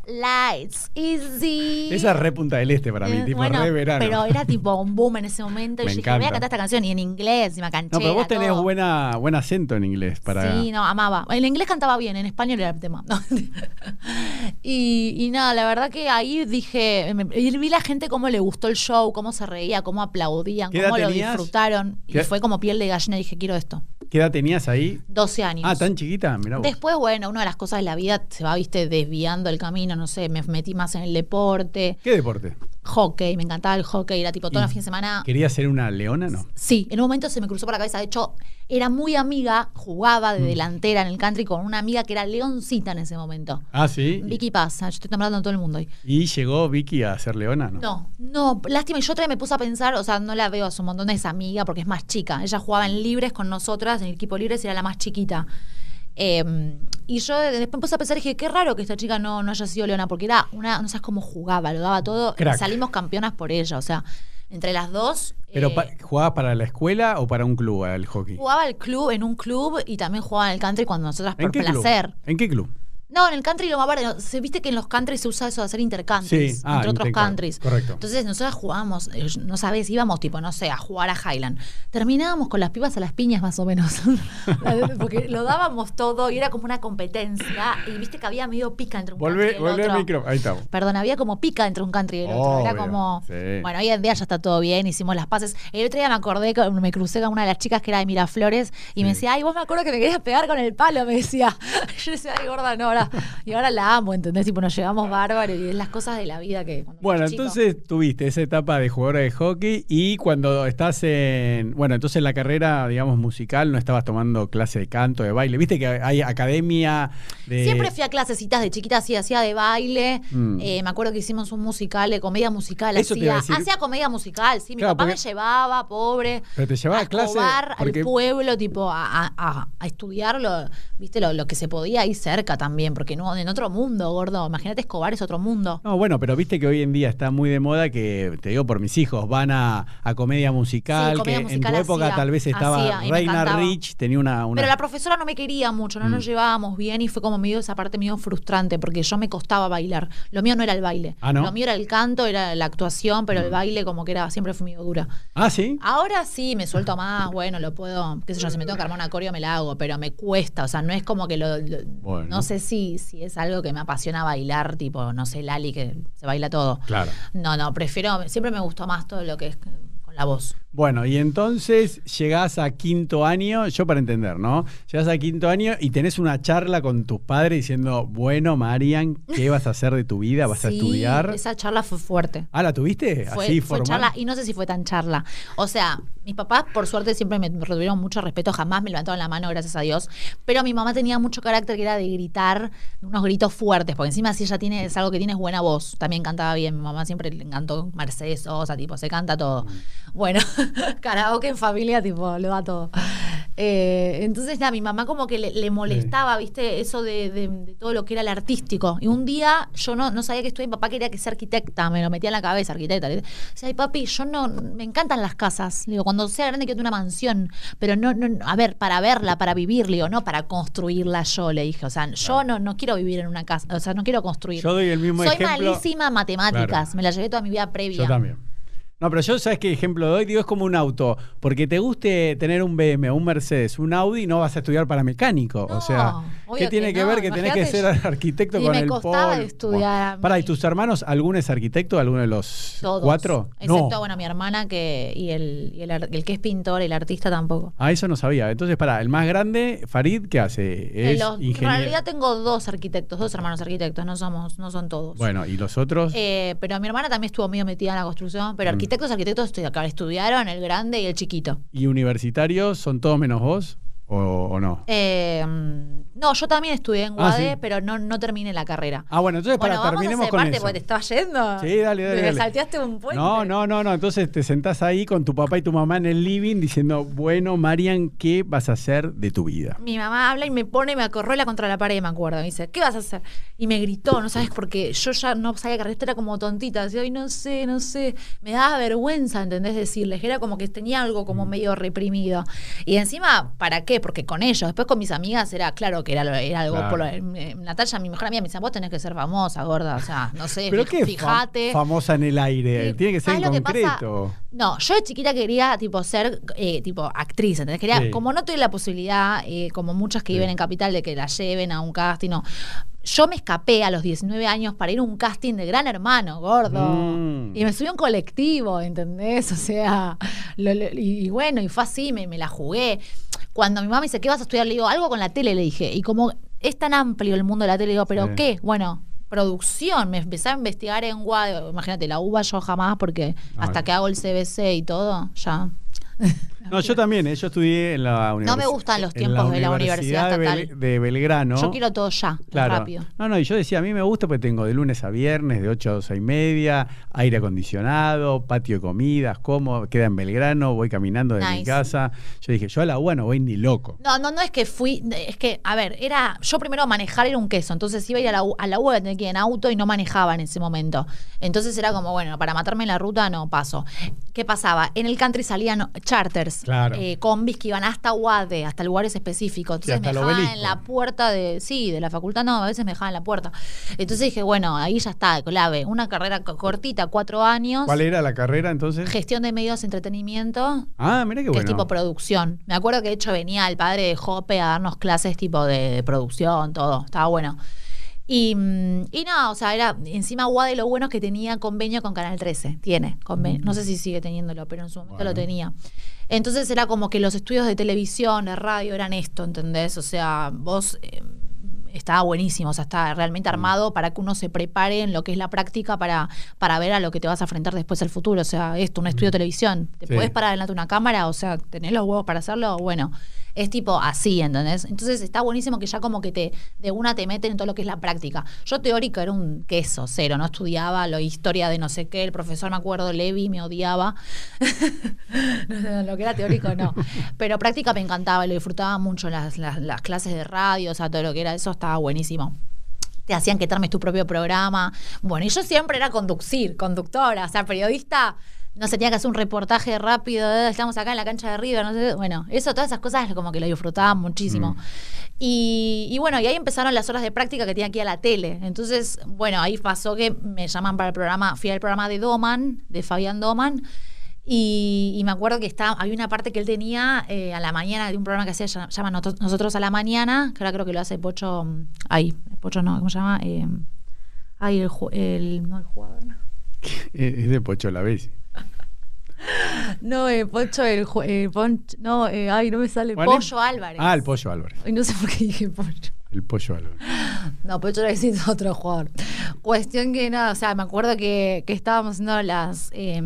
B: lights easy?
A: Esa es re Punta del Este para mí,
B: Eh,
A: tipo
B: bueno,
A: re verano.
B: Pero era tipo un boom en ese momento. Y
A: Me
B: yo dije, voy a
A: encanta.
B: cantar esta canción. Y en inglés, y me canché.
A: No, pero vos tenés buena, buen acento en inglés para.
B: Sí, no, amaba. En inglés cantaba bien, en español era el tema. No. y, y nada, la verdad que ahí dije, me- y vi la gente cómo le gustó el show, cómo se reía, cómo aplaudían,
A: ¿Qué edad
B: cómo lo
A: tenías?
B: disfrutaron. Y
A: ¿Qué-
B: fue como piel de gallina, dije, quiero esto.
A: ¿Qué edad tenías ahí?
B: 12 años.
A: Ah, tan chiquita, mirá vos.
B: Después, bueno, una de las cosas de la vida se va, viste, desviando el camino, no sé, me metí más en el deporte,
A: ¿Qué deporte?
B: Hockey, me encantaba el hockey, era tipo toda la fin de semana.
A: ¿Querías ser una leona? No.
B: Sí, en un momento se me cruzó por la cabeza, de hecho, era muy amiga, jugaba
A: Mm.
B: de delantera en el country con una amiga que era leoncita en ese momento.
A: Ah, sí.
B: Vicky Paz, yo estoy nombrando a todo el mundo hoy.
A: ¿Y llegó Vicky a ser leona? No.
B: No, no, lástima. Yo otra vez me puse a pensar, o sea, no la veo a su montón de esa amiga porque es más chica. Ella jugaba en libres con nosotras, en el equipo libres, y era la más chiquita. Eh, y yo después puse a pensar y dije, qué raro que esta chica no, no haya sido leona, porque era una, no sabes cómo jugaba, lo daba todo.
A: Crack.
B: Salimos campeonas por ella, o sea, entre las dos.
A: ¿Pero
B: eh,
A: pa- jugabas para la escuela o para un club al hockey?
B: jugaba al club, en un club, y también jugaba en el country cuando nosotras
A: ¿En
B: por placer.
A: club? ¿En qué club?
B: No, en el country lo más barato. Se viste que en los countries se usa eso de hacer intercountries.
A: Sí, ah,
B: entre otros countries.
A: correcto.
B: Entonces nosotros jugábamos, eh, no sabes, íbamos tipo, no sé, a jugar a Highland. Terminábamos con las pibas a las piñas más o menos. Porque lo dábamos todo y era como una competencia. Y viste que había medio pica entre un country y el otro.
A: micro. Ahí estamos.
B: Perdón, había como pica entre un country y el otro. Era como.
A: sí.
B: Bueno, hoy en día ya está todo bien, hicimos las paces. El otro día me acordé, me crucé con una de las chicas que era de Miraflores y me decía, ay, vos me acuerdo que me querías pegar con el palo, me decía. Yo decía, ay, gorda, no, ahora. Y ahora la amo, ¿entendés? Tipo, nos llevamos bárbaro y es las cosas de la vida que.
A: Bueno,
B: chico-
A: entonces tuviste esa etapa de jugadora de hockey y cuando estás en, bueno, entonces la carrera, digamos, musical, no estabas tomando clase de canto, de baile. Viste que hay academia de...
B: Siempre fui a clasecitas de chiquita, así hacía de baile.
A: Mm.
B: Eh, me acuerdo que hicimos un musical de comedia musical.
A: Eso
B: hacía,
A: decir.
B: hacía comedia musical, sí. Mi
A: Claro,
B: papá me llevaba, pobre.
A: Pero te llevaba
B: a
A: a clase,
B: Escobar,
A: porque-
B: al pueblo, tipo, a, a, a- a estudiarlo, viste, lo, lo que se podía ahí cerca también, porque no, en otro mundo, gordo. Imagínate, Escobar es otro mundo.
A: No, bueno, pero viste que hoy en día está muy de moda que, te digo por mis hijos, van a, a comedia musical,
B: Sí, comedia
A: que
B: musical
A: en tu época
B: hacía,
A: tal vez estaba
B: hacía,
A: Reina. Rich, tenía una... una-
B: Pero la profesora no me quería mucho, no
A: Mm.
B: nos llevábamos bien y fue como medio esa parte medio frustrante porque yo me costaba bailar. Lo mío no era el baile.
A: Ah, ¿no? Mm.
B: Lo mío era el canto, era la actuación, pero el baile como que era siempre fue medio dura.
A: Ah, ¿sí?
B: Ahora sí, me suelto más, bueno, lo puedo, qué sé yo, si me tengo que armar una coreo me la hago, pero me cuesta, o sea, no es como que lo, lo-
A: Bueno.
B: no sé si, si es algo que me apasiona bailar, tipo, no sé, Lali, que se baila todo.
A: Claro.
B: No, no, prefiero, siempre me gustó más todo lo que es con la voz.
A: Bueno, y entonces llegás a quinto año, yo para entender, ¿no? Llegás a quinto año y tenés una charla con tus padres diciendo, bueno, Marian, ¿qué vas a hacer de tu vida? ¿Vas a estudiar?
B: Esa charla fue fuerte.
A: Ah, ¿la tuviste?
B: Fue,
A: Así,
B: fue
A: formal.
B: charla, y no sé si fue tan charla. O sea, mis papás, por suerte, siempre me tuvieron mucho respeto, jamás me levantaron la mano, gracias a Dios. Pero mi mamá tenía mucho carácter que era de gritar, unos gritos fuertes, porque encima si ella tiene, es algo que tiene es buena voz, también cantaba bien. Mi mamá siempre le encantó Mercedes Sosa, tipo, se canta todo. Bueno, karaoke en familia, tipo, lo da todo. Eh, entonces, nada, mi mamá como que le, le molestaba, ¿viste? Eso de, de- de todo lo que era el artístico. Y un día yo no, no sabía que estudiar, mi papá quería que sea arquitecta, me lo metía en la cabeza, arquitecta. Le decía, ay, papi, yo no, me encantan las casas. Le digo, cuando sea grande quiero tener una mansión, pero no, no, a ver, para verla, para vivir, le digo, no para construirla yo, le dije. O sea, yo no, no quiero vivir en una casa, o sea, no quiero construir.
A: Yo doy el mismo
B: Soy
A: ejemplo.
B: malísima en matemáticas,
A: Claro.
B: me la llevé toda mi vida previa.
A: Yo también. No, pero yo, ¿sabes qué ejemplo doy? Digo, es como un auto. Porque te guste tener un BM, un Mercedes, un Audi, no vas a estudiar para mecánico. o sea, ¿qué tiene
B: que
A: que,
B: no,
A: ver que tenés que ser arquitecto
B: y
A: con
B: me
A: el
B: costaba
A: pol?
B: estudiar a
A: Para, ¿y tus hermanos, alguno es arquitecto? ¿Alguno de los
B: Todos.
A: cuatro?
B: Excepto,
A: no.
B: bueno, mi hermana que y, el, y el, que es pintor, el artista tampoco.
A: Ah, eso no sabía. Entonces, para, el más grande, Farid, ¿qué hace?
B: De
A: Es
B: los- en realidad tengo dos arquitectos, dos hermanos arquitectos, no somos, no son todos.
A: Bueno, ¿y los otros?
B: Eh, pero mi hermana también estuvo medio metida en la construcción,
A: Mm.
B: pero arquitectos, arquitectos acá estudiaron, el grande y el chiquito.
A: ¿Y universitarios son todos menos vos? ¿O, o no?
B: Eh, mm, no, yo también estudié en
A: Ah,
B: UADE,
A: sí.
B: pero no, no terminé la carrera.
A: Ah, bueno, entonces
B: bueno,
A: para
B: vamos a
A: terminemos
B: hacer
A: con
B: parte
A: eso.
B: porque te estás yendo.
A: Sí, dale, dale,
B: Me salteaste un puente.
A: No, no, no, no. Entonces te sentás ahí con tu papá y tu mamá en el living diciendo, bueno, Marian, ¿qué vas a hacer de tu vida?
B: Mi mamá habla y me pone, me acorrola contra la pared, me acuerdo. Me dice, ¿qué vas a hacer? Y me gritó, no sabes por qué. Yo ya no sabía que era como tontita. Decía, ay, no sé, no sé. Me daba vergüenza, ¿entendés? Decirles. Era como que tenía algo como medio reprimido. Y encima, ¿para qué? Porque con ellos, después con mis amigas era claro que era, era algo.
A: Claro.
B: Por eh, Natalia, mi mejor amiga, me decía, vos tenés que ser famosa, gorda. O sea, no sé,
A: ¿Pero qué?
B: fíjate.
A: fam- famosa en el aire.
B: Sí,
A: Tiene que ser en concreto.
B: No, yo de chiquita quería tipo ser eh, tipo actriz, ¿entendés? Quería,
A: Sí.
B: como no tuve la posibilidad, eh, como muchas que
A: Sí.
B: viven en Capital, de que la lleven a un casting, no. Yo me escapé a los 19 años para ir a un casting de Gran Hermano, gordo.
A: Mm.
B: Y me subí a un colectivo, ¿entendés? O sea, lo- lo- y, y bueno, y fue así, me, me la jugué. Cuando mi mamá me dice, ¿qué vas a estudiar? Le digo, algo con la tele, le dije. Y como es tan amplio el mundo de la tele, le digo, ¿pero
A: Sí.
B: qué? Bueno, producción. Me empecé a investigar en UBA. Imagínate, la UBA yo jamás, porque hasta que hago el CBC y todo, ya.
A: No, yo también, ¿eh? yo estudié en la universidad.
B: me gustan los tiempos de la universidad
A: de, Bel-
B: estatal.
A: de Belgrano.
B: Yo quiero todo ya,
A: Claro.
B: rápido.
A: No, no, y yo decía, a mí me gusta porque tengo de lunes a viernes, de 8 a 12 y media, aire acondicionado, patio de comidas, como, queda en Belgrano, voy caminando de mi
B: Nice.
A: casa. Yo dije, yo a la UBA no voy ni loco.
B: No, no, no es que fui, es que, a ver, era, yo primero manejar era un queso, entonces iba a ir a la, U- a la que ir en auto y no manejaba en ese momento. Entonces era como, bueno, para matarme en la ruta no paso. ¿Qué pasaba? En el country salían charters,
A: Claro.
B: eh, combis que iban hasta UADE, hasta lugares específicos. Entonces me dejaban en la puerta de, sí, de la facultad, no, a veces me dejaban en la puerta. Entonces dije, bueno, ahí ya está, clave, una carrera co- cortita, cuatro años,
A: ¿Cuál era la carrera entonces?
B: gestión de medios de entretenimiento,
A: Ah, mira qué
B: que
A: bueno.
B: es tipo producción. Me acuerdo que de hecho venía el padre de Jope a darnos clases tipo de, de producción, todo. Estaba bueno. Y, mm, y no, o sea, era encima UADE lo bueno es que tenía convenio con Canal 13. Tiene convenio. No sé si sigue teniéndolo, pero en su momento
A: Bueno.
B: lo tenía. Entonces era como que los estudios de televisión, de radio, eran esto, ¿entendés? O sea, vos. eh, estaba buenísimo, o sea, está realmente armado para que uno se prepare en lo que es la práctica para, para ver a lo que te vas a enfrentar después el futuro. O sea, esto, un estudio de televisión. ¿Te
A: Sí.
B: puedes parar delante de una cámara? O sea, ¿tenés los huevos para hacerlo? Bueno, es tipo así, ¿entendés? Entonces está buenísimo que ya como que te de una te meten en todo lo que es la práctica. Yo teórico era un queso, cero, no estudiaba lo historia de no sé qué, el profesor me acuerdo, Levi me odiaba. Lo que era teórico no. Pero práctica me encantaba, lo disfrutaba mucho las, las, las clases de radio, o sea, todo lo que era eso estaba buenísimo te hacían que tu propio programa. Bueno, y yo siempre era conducir, conductora, o sea, periodista. No se tenía que hacer un reportaje rápido, eh, estamos acá en la cancha de River, no sé, bueno, eso, todas esas cosas como que lo disfrutaba muchísimo.
A: Mm.
B: Y, y bueno, y ahí empezaron las horas de práctica que tenía ir a la tele. Entonces, bueno, ahí pasó que me llaman para el programa, fui al programa de Doman, de Fabián Doman, y, y me acuerdo que estaba, había una parte que él tenía eh, a la mañana de un programa que hacía, llama- Nosotros a la Mañana, que ahora creo que lo hace Pocho, mm, ahí, Pocho no, ¿cómo se llama? Eh, ay, el, el, no, el jugador. no.
A: Es de Pocho la vez.
B: No, eh, Pocho, el, eh, Ponch- no, eh, ay, no me sale,
A: ¿Cuál es?
B: Pollo Álvarez.
A: Ah, el Pollo Álvarez.
B: Ay, no sé por qué dije Pocho.
A: El Pollo Álvarez.
B: No, Pocho era decir otro jugador. Cuestión que nada, o sea, me acuerdo que, que estábamos haciendo las. eh,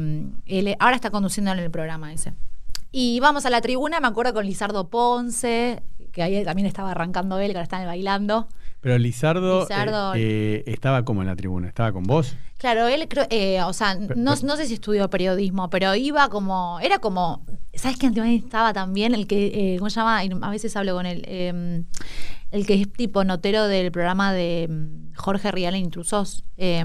B: él- ahora está conduciendo en el programa ese. Y vamos a la tribuna, me acuerdo con Lizardo Ponce, que ahí también estaba arrancando él, que ahora están bailando.
A: Pero Lizardo,
B: Lizardo-
A: eh, eh, estaba como en la tribuna, estaba con vos.
B: Claro, él creo, eh, o sea, no,
A: Pero-
B: no sé si estudió periodismo, pero iba como, era como, ¿sabes qué antiguamente estaba también? El que, eh, ¿cómo se llama? A veces hablo con él, eh, el que es tipo notero del programa de mm, Jorge Rial en Intrusos. eh,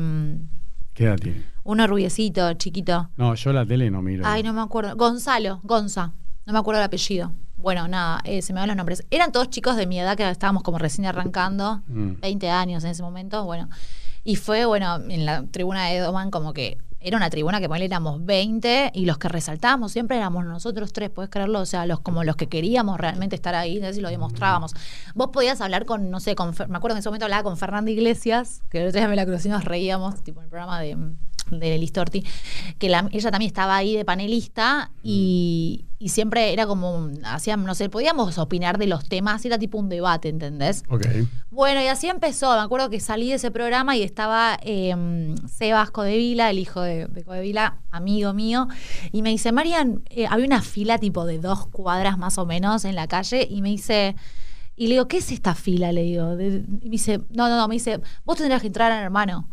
A: ¿Qué edad tiene?
B: uno rubiecito, chiquito.
A: No, yo la tele no miro.
B: Ay, no me acuerdo. Gonzalo, Gonza. No me acuerdo el apellido. Bueno, nada, eh, se me van los nombres. Eran todos chicos de mi edad que estábamos como recién arrancando,
A: Mm.
B: 20 años en ese momento, bueno. Y fue, bueno, en la tribuna de Doman como que era una tribuna que ponele éramos 20 y los que resaltábamos siempre éramos nosotros tres, ¿puedes creerlo? O sea, los como los que queríamos realmente estar ahí, entonces y lo demostrábamos. Vos podías hablar con, no sé, con, me acuerdo que en ese momento hablaba con Fernanda Iglesias, que el otro día me la conocí y nos reíamos, tipo en el programa de, de Liz Torti, que la- ella también estaba ahí de panelista y, y siempre era como, hacíamos, no sé, podíamos opinar de los temas, era tipo un debate, ¿entendés?
A: Ok.
B: Bueno, y así empezó. Me acuerdo que salí de ese programa y estaba eh, Sebas Codevila, el hijo de, de Codevila, amigo mío, y me dice, Marian, eh, había una fila tipo de dos cuadras más o menos en la calle, y me dice, y le digo, ¿qué es esta fila? Le digo, De- y me dice, no, no, no, me dice, vos tendrías que entrar a hermano.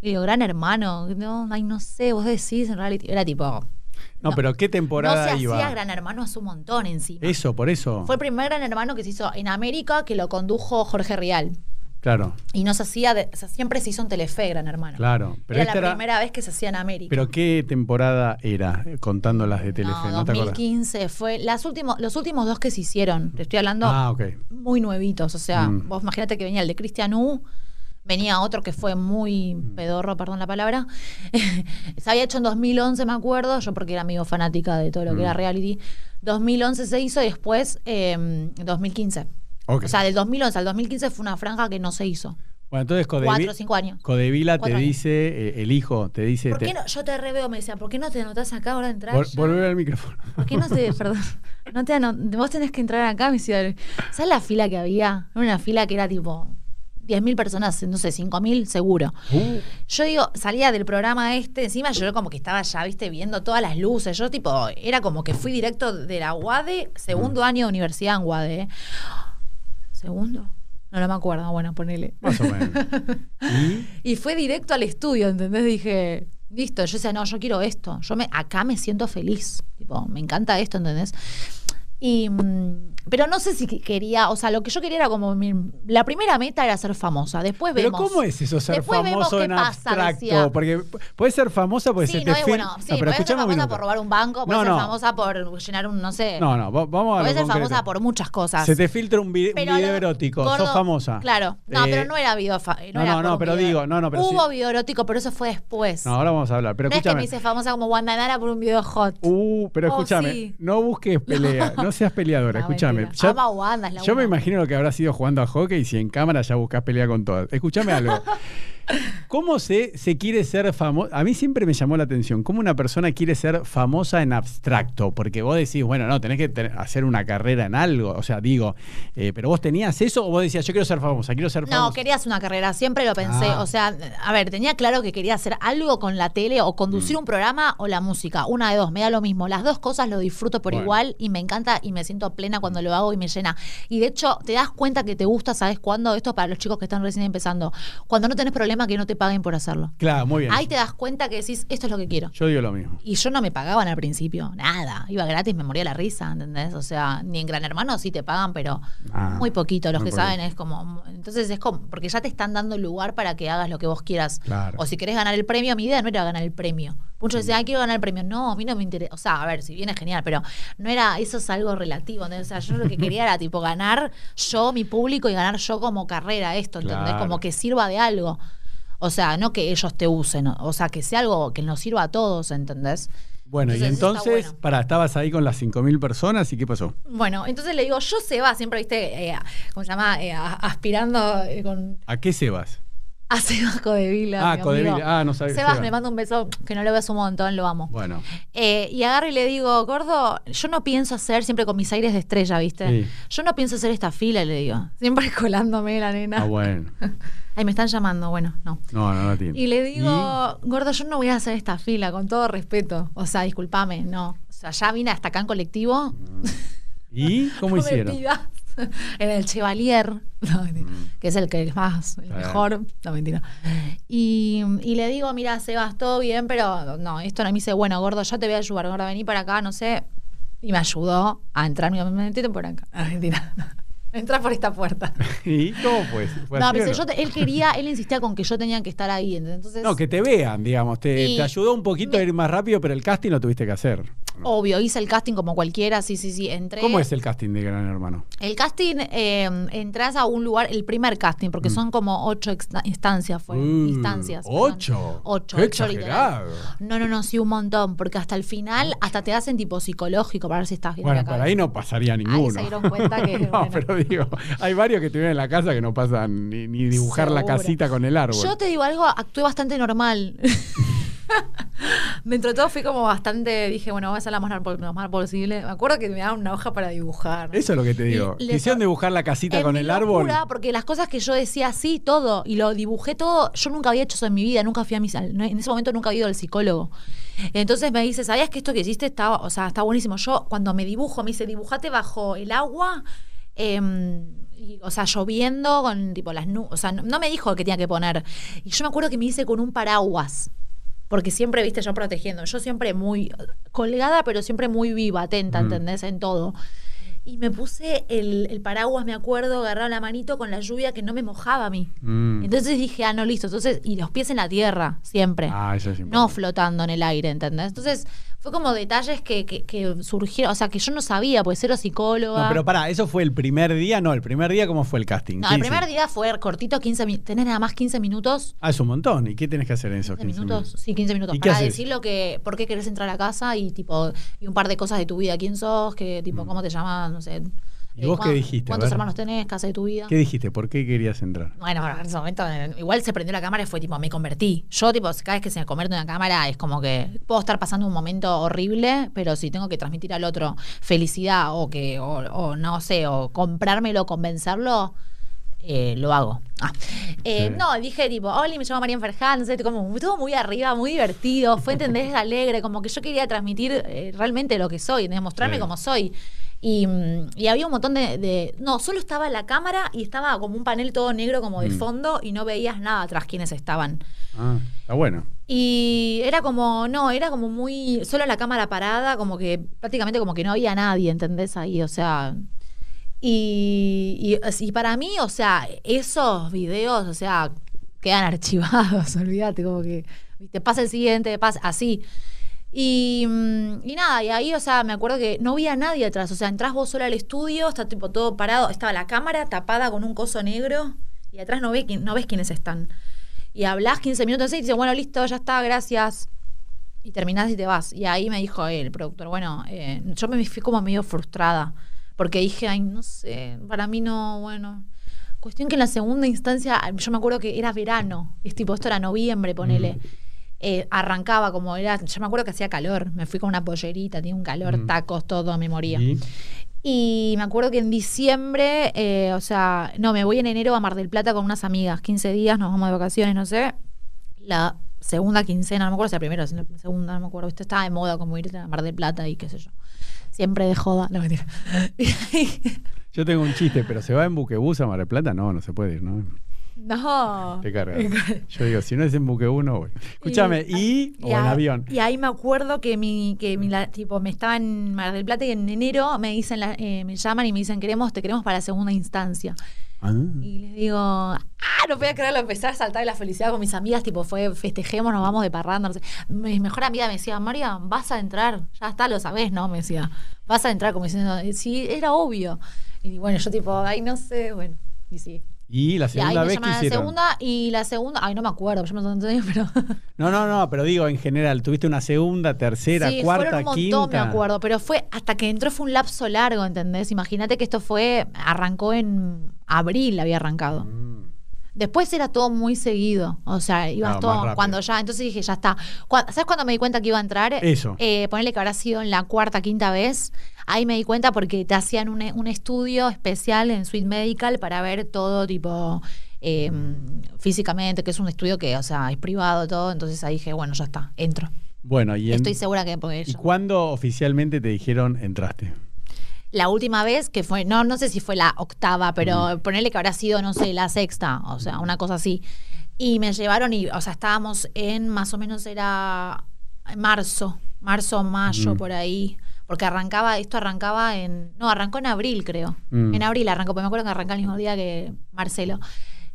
B: Le digo, gran hermano, no, ay, no sé, vos decís, en realidad, era tipo...
A: No, pero ¿qué
B: No
A: temporada
B: se
A: iba?
B: hacía Gran Hermano hace un montón encima.
A: Eso, por eso.
B: Fue el primer Gran Hermano que se hizo en América, que lo condujo Jorge Rial.
A: Claro,
B: Y no se hacía, de- o sea, siempre se hizo en Telefe, Gran Hermano.
A: claro. Pero
B: era la
A: era.
B: primera vez que se hacía en América.
A: ¿Pero qué temporada era? eh, Contando las de Telefe, ¿no, te acuerdas?
B: 2015 fue las últimos, los últimos dos que se hicieron. Te estoy hablando
A: Ah,
B: muy nuevitos. O sea,
A: Mm.
B: vos imagínate que venía el de Cristian U, venía otro que fue muy
A: Mm.
B: pedorro, perdón la palabra. se había hecho en 2011, me acuerdo, yo porque era amigo fanática de todo lo que
A: Mm.
B: era reality. 2011 se hizo y después eh, 2015. O sea, del 2011 al 2015 fue una franja que no se hizo.
A: Bueno, entonces
B: Cuatro o
A: Codevi-
B: cinco años.
A: Codevila te
B: Cuatro años.
A: dice, eh, el hijo te dice,
B: ¿Por qué no? Yo te reveo, me decía, ¿por qué no te anotás acá ahora de entrar?
A: vol-
B: ya?
A: volver al micrófono.
B: ¿Por qué no te, perdón, no te vos tenés que entrar acá, me decía, ¿sabes la fila que había? Era una fila que era tipo 10.000 personas, no sé, 5.000 seguro.
A: Uh,
B: Yo digo, salía del programa este, encima yo como que estaba ya, viste, viendo todas las luces. Yo tipo, era como que fui directo de la UADE, segundo año de universidad en UADE. ¿Segundo? No, no me acuerdo, bueno, ponele.
A: más o menos. ¿Y?
B: Y fue directo al estudio, ¿entendés? Dije, listo, yo decía, no, yo quiero esto. Yo me, acá me siento feliz. Tipo, me encanta esto, ¿entendés? Y, mm, pero no sé si que- quería, o sea, lo que yo quería era como, mi- la primera meta era ser famosa. Después
A: Pero
B: vemos.
A: ¿cómo es eso ser
B: Después
A: famoso en
B: pasa,
A: abstracto?
B: decía.
A: Porque puedes ser famosa porque
B: Sí,
A: se te
B: no es
A: fil-
B: bueno.
A: No,
B: Sí,
A: pero
B: puede ser famosa por robar un banco, puede
A: No,
B: ser
A: no.
B: famosa por llenar un, no sé.
A: No, no, va- vamos a
B: puede
A: lo
B: ser
A: concreto.
B: famosa por muchas cosas.
A: Se te filtra un, vide- un
B: Pero
A: video erótico,
B: gordo,
A: sos famosa.
B: Claro. No,
A: Eh,
B: pero no era video. No,
A: no, no, no, pero
B: video.
A: digo, no, no, pero
B: Hubo
A: sí-
B: video erótico, pero eso fue después.
A: No, ahora vamos a hablar. Pero
B: no es que me
A: escúchame.
B: hice famosa como Guandanara por un video hot.
A: Uh, pero
B: Oh,
A: escúchame, no busques pelea, no, seas peleadora,
B: No,
A: escúchame.
B: mentira.
A: Ya-
B: Ama a Wanda, es la
A: yo me imagino lo que habrá sido jugando a hockey si en cámara ya buscas pelea con todas. Escúchame algo. ¿Cómo se, se quiere ser famoso? A mí siempre me llamó la atención, ¿cómo una persona quiere ser famosa en abstracto? Porque vos decís, bueno, no, tenés que hacer una carrera en algo. O sea, digo, eh, pero vos tenías eso o vos decías, yo quiero ser famosa, quiero ser famosa.
B: No, quería hacer una carrera, siempre lo pensé.
A: Ah.
B: O sea, a ver, tenía claro que quería hacer algo con la tele o conducir
A: Mm.
B: un programa o la música. Una de dos, me da lo mismo. Las dos cosas lo disfruto por
A: Bueno.
B: igual y me encanta y me siento plena cuando lo hago y me llena. Y de hecho, te das cuenta que te gusta, ¿sabes cuándo? Esto es para los chicos que están recién empezando. Cuando no tenés problema que no te paguen por hacerlo.
A: Claro, muy bien.
B: Ahí te das cuenta que decís, esto es lo que quiero.
A: Yo digo lo mismo.
B: Y yo no me pagaban al principio, nada. Iba gratis, me moría la risa, ¿entendés? O sea, ni en Gran Hermano sí te pagan, pero
A: Ah,
B: muy poquito. Los
A: muy
B: que
A: poquito.
B: saben es como. Entonces es como. Porque ya te están dando lugar para que hagas lo que vos quieras.
A: Claro.
B: O si querés ganar el premio, mi idea no era ganar el premio. Muchos decían, ah, quiero ganar el premio. No, a mí no me interesa. O sea, a ver, si viene genial, pero no era. Eso es algo relativo. ¿entendés? O sea, yo lo que quería era, tipo, ganar yo, mi público, y ganar yo como carrera esto, ¿entendés?
A: Claro.
B: Como que sirva de algo. O sea, no que ellos te usen, o sea, que sea algo que nos sirva a todos, ¿entendés?
A: Bueno, y
B: Entonces, bueno.
A: pará, estabas ahí con las 5.000 personas y ¿qué pasó?
B: Bueno, entonces le digo, yo se va, siempre, viste, eh, ¿cómo se llama? Eh, aspirando eh, con.
A: ¿A qué se vas?
B: A Sebas Codevila.
A: Ah, Codevila. Ah, no sabía.
B: Sebas,
A: Sebas.
B: me manda un beso que no lo ves un montón, lo amo.
A: Bueno,
B: Eh, y agarro y le digo, gordo, yo no pienso hacer, siempre con mis aires de estrella, ¿viste?
A: Sí.
B: Yo no pienso hacer esta fila, le digo. Siempre colándome la nena.
A: ah, bueno.
B: Ay, me están llamando, bueno, no.
A: No, no, no tiene.
B: Y le digo, gordo, yo no voy a hacer esta fila, con todo respeto. O sea, discúlpame, no. O sea, ya vine hasta acá en colectivo.
A: ¿Y cómo hicieron?
B: En el Chevalier, no, mentira, que es el que es más, el
A: Mm. Bien.
B: mejor. No, mentira. Y, y le digo, mira, Sebas, todo bien, pero no, esto no me dice, bueno, gordo, ya te voy a ayudar, gordo, vení para acá, no sé. Y me ayudó a entrar, me dijo, metete por acá. No, mentira. Entra por esta puerta.
A: ¿Y cómo fue? ¿Fue
B: No,
A: así
B: pero
A: o
B: yo te- él quería, él insistía con que yo tenía que estar ahí. Entonces,
A: No, que te vean, digamos. Te, te ayudó un poquito a ir más rápido, pero el casting lo tuviste que hacer.
B: Obvio, hice el casting como cualquiera, sí, sí, sí. Entré.
A: ¿Cómo es el casting de Gran Hermano?
B: El casting, eh, entras a un lugar, el primer casting, porque son como ocho instancias, fue,
A: Mm.
B: Instancias. perdón.
A: ¿ocho?
B: Ocho,
A: Qué
B: ocho literal. No, no, no, sí, un montón, porque hasta el final, hasta te hacen tipo psicológico para ver si estás bien.
A: Bueno, por ahí no pasaría ninguno.
B: se dieron cuenta que,
A: no,
B: bueno.
A: pero digo, hay varios que estuvieron en la casa que no pasan ni, ni dibujar la casita con el árbol.
B: Yo te digo algo, actué bastante normal. Dentro de todo fui como bastante, dije, bueno, voy a hacer la más normal, lo más normal posible. Me acuerdo que me daban una hoja para dibujar.
A: Eso es lo que te digo.
B: Y
A: Quisieron dibujar la casita
B: En
A: con
B: mi
A: el árbol.
B: porque las cosas que yo decía, sí, todo, y lo dibujé todo, yo nunca había hecho eso en mi vida, nunca fui a mis, en ese momento nunca había ido al psicólogo. Entonces me dice, ¿sabías que esto que hiciste está, o sea, está buenísimo? Yo cuando me dibujo, me dice, dibujate bajo el agua, em, y, o sea, lloviendo con tipo las nubes, o sea, no, no me dijo que tenía que poner. Y yo me acuerdo que me hice con un paraguas. Porque siempre, viste, yo protegiendo. Yo siempre muy colgada, pero siempre muy viva, atenta,
A: Mm.
B: ¿entendés? En todo. Y me puse el, el paraguas, me acuerdo, agarrado la manito con la lluvia que no me mojaba a mí.
A: Mm.
B: Entonces dije, ah, no, listo. Entonces, y los pies en la tierra, siempre.
A: Ah, eso es
B: no flotando en el aire, ¿entendés? Entonces, fue como detalles que, que, que surgieron, o sea, que yo no sabía, pues cero psicóloga.
A: No, pero pará, ¿eso fue el primer día? No, el primer día, ¿cómo fue el casting?
B: No,
A: ¿Qué
B: el primer día fue cortito, 15 minutos. Tenés nada más 15 minutos.
A: Ah, es un montón. ¿Y qué tenés que hacer en esos
B: 15
A: 15
B: minutos, sí, 15 minutos.
A: ¿Y qué
B: Para
A: haces?
B: decir lo que, por qué querés entrar a casa y tipo, y un par de cosas de tu vida, quién sos, que
A: Mm.
B: tipo, cómo te llamas, no sé.
A: ¿Y vos qué dijiste?
B: ¿Cuántos hermanos tenés? ¿Qué haces de tu vida?
A: ¿Qué dijiste? ¿Por qué querías entrar?
B: Bueno, en ese momento igual se prendió la cámara y fue tipo, me convertí. Yo, tipo, cada vez que se me convierte una cámara es como que puedo estar pasando un momento horrible, pero si tengo que transmitir al otro felicidad o que, o, o no sé, o comprármelo, convencerlo, eh, lo hago. Ah. Eh,
A: Sí.
B: No, dije tipo, Oli, me llamo no sé, como estuvo muy arriba, muy divertido, fue, ¿entendés? alegre, como que yo quería transmitir eh, realmente lo que soy, demostrarme
A: Sí.
B: como soy. Y, y había un montón de, de- No, solo estaba la cámara y estaba como un panel todo negro como de
A: Mm.
B: fondo y no veías nada atrás quienes estaban.
A: Ah, está bueno.
B: Y era como, no, era como muy. Solo la cámara parada, como que prácticamente como que no había nadie, ¿entendés? Ahí, o sea. Y, y, y para mí, o sea, esos videos, o sea, quedan archivados, olvídate, como que te pasa el siguiente, pasa así. Y, mm, y nada, y ahí, o sea, me acuerdo que no había nadie atrás. O sea, entras vos sola al estudio, está tipo todo parado, estaba la cámara tapada con un coso negro y atrás no, ve, no ves quiénes están. Y hablas 15 minutos así y dices, bueno, listo, ya está, gracias. Y terminás y te vas. Y ahí me dijo el productor, bueno, eh, yo me fui como medio frustrada. Porque dije, ay, no sé, para mí no, bueno. Cuestión que en la segunda instancia, yo me acuerdo que era verano, es tipo, esto era noviembre, ponele. Eh, arrancaba como era, yo me acuerdo que hacía calor, me fui con una pollerita, tenía un calor,
A: Mm.
B: tacos, todo, me moría.
A: ¿Y?
B: Y me acuerdo que en diciembre, eh, o sea, no, me voy en enero a Mar del Plata con unas amigas, 15 días, nos vamos de vacaciones, no sé. La segunda quincena, no me acuerdo si la primera o si la segunda, no me acuerdo. Esto estaba de moda como irte a Mar del Plata y qué sé yo. Siempre de joda, no mentira.
A: Yo tengo un chiste, pero ¿se va en buquebús a Mar del Plata? No, no se puede ir, ¿no?
B: No.
A: Te carga. Yo digo, si no es en buquebús, no voy. Escúchame, ¿y? O en avión.
B: Y ahí me acuerdo que mi, que mi la- tipo, me estaba en Mar del Plata y en enero me dicen la- eh, me llaman y me dicen queremos, te queremos para la segunda instancia.
A: Ah.
B: Y les digo, ah, no podía creerlo, empecé a saltar de la felicidad con mis amigas, tipo, fue festejemos, nos vamos de parranda, no sé. Mi mejor amiga me decía, María, vas a entrar, ya está, lo sabés, ¿no? Me decía, vas a entrar como diciendo, sí, era obvio. Y bueno, yo tipo, ay, no sé, bueno, y sí.
A: Y la
B: Y ahí
A: segunda
B: me
A: vez que
B: a la
A: hicieron.
B: segunda, y la segunda, ay, no me acuerdo, yo me años, pero...
A: No, no, no, pero digo en general, tuviste una segunda, tercera,
B: sí,
A: cuarta,
B: fueron un
A: quinta.
B: montón, me acuerdo, pero fue hasta que entró fue un lapso largo, ¿entendés? Imagínate que esto fue, arrancó en abril, había arrancado.
A: Mm.
B: Después era todo muy seguido. O sea, ibas
A: más
B: todo cuando ya. Entonces dije, ya está. ¿Sabes cuándo me di cuenta que iba a entrar?
A: Eso.
B: Eh, ponerle que habrá sido en la cuarta, quinta vez. Ahí me di cuenta porque te hacían un, un estudio especial en Suite Medical para ver todo tipo. eh, físicamente, que es un estudio que, o sea, es privado todo. Entonces ahí dije, bueno, ya está, entro.
A: Bueno, y, en-
B: Estoy segura que porque
A: ¿y cuándo oficialmente te dijeron entraste?
B: La última vez que fue, no, no sé si fue la octava, pero ponerle que habrá sido, no sé, la sexta, o sea, una cosa así. Y me llevaron y, o sea, estábamos en, más o menos era marzo, marzo, mayo,
A: Mm.
B: por ahí. Porque arrancaba, esto arrancaba en, no, arrancó en abril, creo.
A: Mm.
B: En abril arrancó, porque me acuerdo que arrancó el mismo día que Marcelo.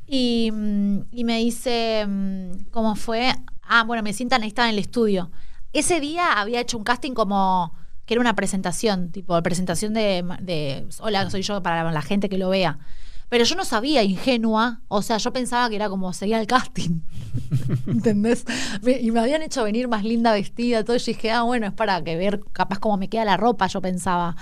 B: Y, mm, y me dice, mm, ¿cómo fue? Ah, bueno, me sientan, ahí estaba en el estudio. Ese día había hecho un casting como que era una presentación, tipo presentación de, de hola, soy yo para la gente que lo vea. Pero yo no sabía, ingenua, o sea, yo pensaba que era como seguía el casting. ¿Entendés? Me- y me habían hecho venir más linda vestida, todo. Y yo dije, ah, bueno, es para que ver capaz cómo me queda la ropa, yo pensaba.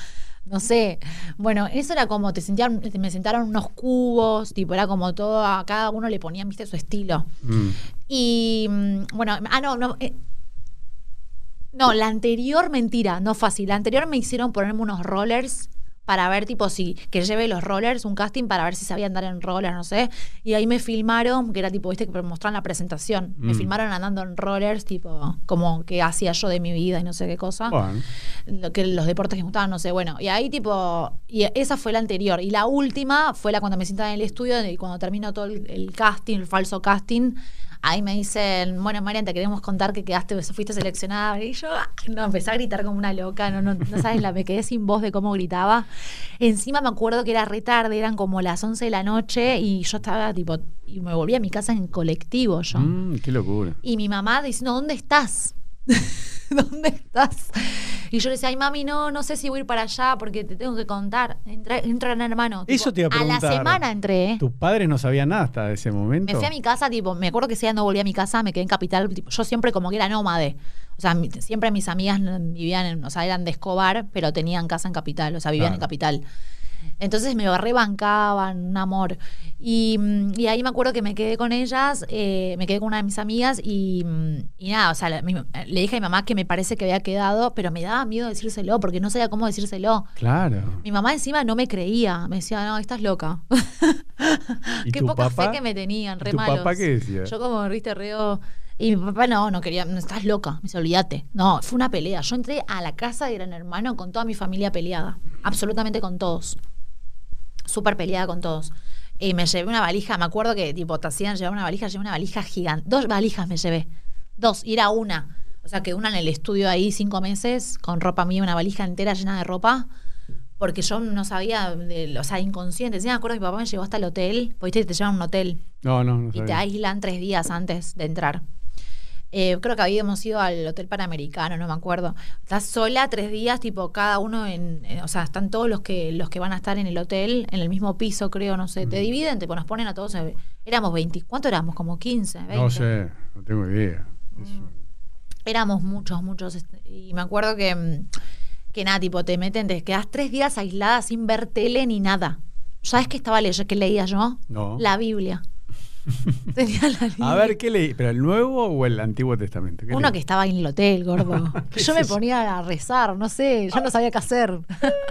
B: No sé. Bueno, eso era como, te sentían, me sentaron unos cubos, tipo, era como todo, a cada uno le ponían, viste, su estilo.
A: Mm.
B: Y mm, bueno, ah, no, no. eh, no, la anterior, mentira, no así. La anterior me hicieron ponerme unos rollers para ver, tipo, si que lleve los rollers, un casting para ver si sabía andar en rollers, no sé. Y ahí me filmaron, que era tipo, viste, que mostraron la presentación. Me
A: Mm.
B: filmaron andando en rollers, tipo, como que hacía yo de mi vida y no sé qué cosa
A: Bueno,
B: lo que los deportes que me gustaban, no sé, bueno, y ahí tipo, y esa fue la anterior, y la última fue la cuando me sentaba en el estudio y cuando terminó todo el, el casting, el falso casting, ahí me dicen, bueno, Marian, te queremos contar que quedaste, fuiste seleccionada, y yo, no, empecé a gritar como una loca, no, no, no sabes, la, me quedé sin voz de cómo gritaba, encima me acuerdo que era re tarde, eran como las 11 de la noche, y yo estaba tipo, y me volví a mi casa en colectivo yo.
A: mm, qué locura.
B: Y mi mamá diciendo, ¿dónde estás? ¿Dónde estás? Y yo le decía, ay mami, no, no sé si voy a ir para allá porque te tengo que contar. Entra, entra en hermano.
A: Eso te iba a
B: la
A: preguntar.
B: semana entré. ¿eh?
A: ¿Tus padres no sabían nada hasta ese momento?
B: Me fui a mi casa, tipo, me acuerdo que ese día no volví a mi casa, me quedé en capital. tipo, yo siempre como que era nómade. O sea, siempre mis amigas vivían, en, o sea, eran de Escobar, pero tenían casa en capital, o sea, vivían
A: Claro.
B: en capital. Entonces me rebancaban, un amor. Y, mm, y ahí me acuerdo que me quedé con ellas, eh, me quedé con una de mis amigas y, mm, y nada, o sea, le dije a mi mamá que me parece que había quedado, pero me daba miedo decírselo porque no sabía cómo decírselo.
A: Claro.
B: Mi mamá encima no me creía, me decía, no, estás loca.
A: ¿Y
B: Qué
A: tu
B: poca
A: papá?
B: fe que me tenían, re
A: ¿Tu
B: malos.
A: papá qué decía?
B: Yo como, viste, reo... Y mi papá no, no quería, no, estás loca, me dice, olvídate. No, fue una pelea. Yo entré a la casa de Gran Hermano con toda mi familia peleada, absolutamente con todos. Súper peleada con todos. Y me llevé una valija, me acuerdo que tipo te hacían llevar una valija, llevé una valija gigante. Dos valijas me llevé. Dos, y era una. O sea, que una en el estudio ahí cinco meses, con ropa mía, una valija entera llena de ropa. Porque yo no sabía, de- o sea, inconsciente. Sí, me acuerdo que mi papá me llevó hasta el hotel, porque te llevan a un hotel
A: No, no, no.
B: y te aíslan tres días antes de entrar. Eh, creo que habíamos ido al Hotel Panamericano, no me acuerdo. Estás sola tres días, tipo cada uno en, en- o sea, están todos los que los que van a estar en el hotel, en el mismo piso, creo, no sé. Te dividen, te nos ponen a todos. eh, Éramos 20, ¿cuánto éramos? Como 15, 20.
A: No sé, no tengo idea. Un-
B: Éramos muchos, muchos. este, Y me acuerdo que, mm, que nada, tipo, te meten, te quedas tres días aislada sin ver tele ni nada. ¿Sabes qué estaba leyendo? ¿Qué leía yo?
A: No.
B: La Biblia. Tenía la Biblia.
A: A ver, ¿qué leí? ¿Pero el Nuevo o el Antiguo Testamento? ¿Qué
B: Uno
A: leí?
B: que estaba en el hotel, gordo.
A: ¿Qué
B: yo me ponía a rezar, no sé, yo no sabía qué hacer.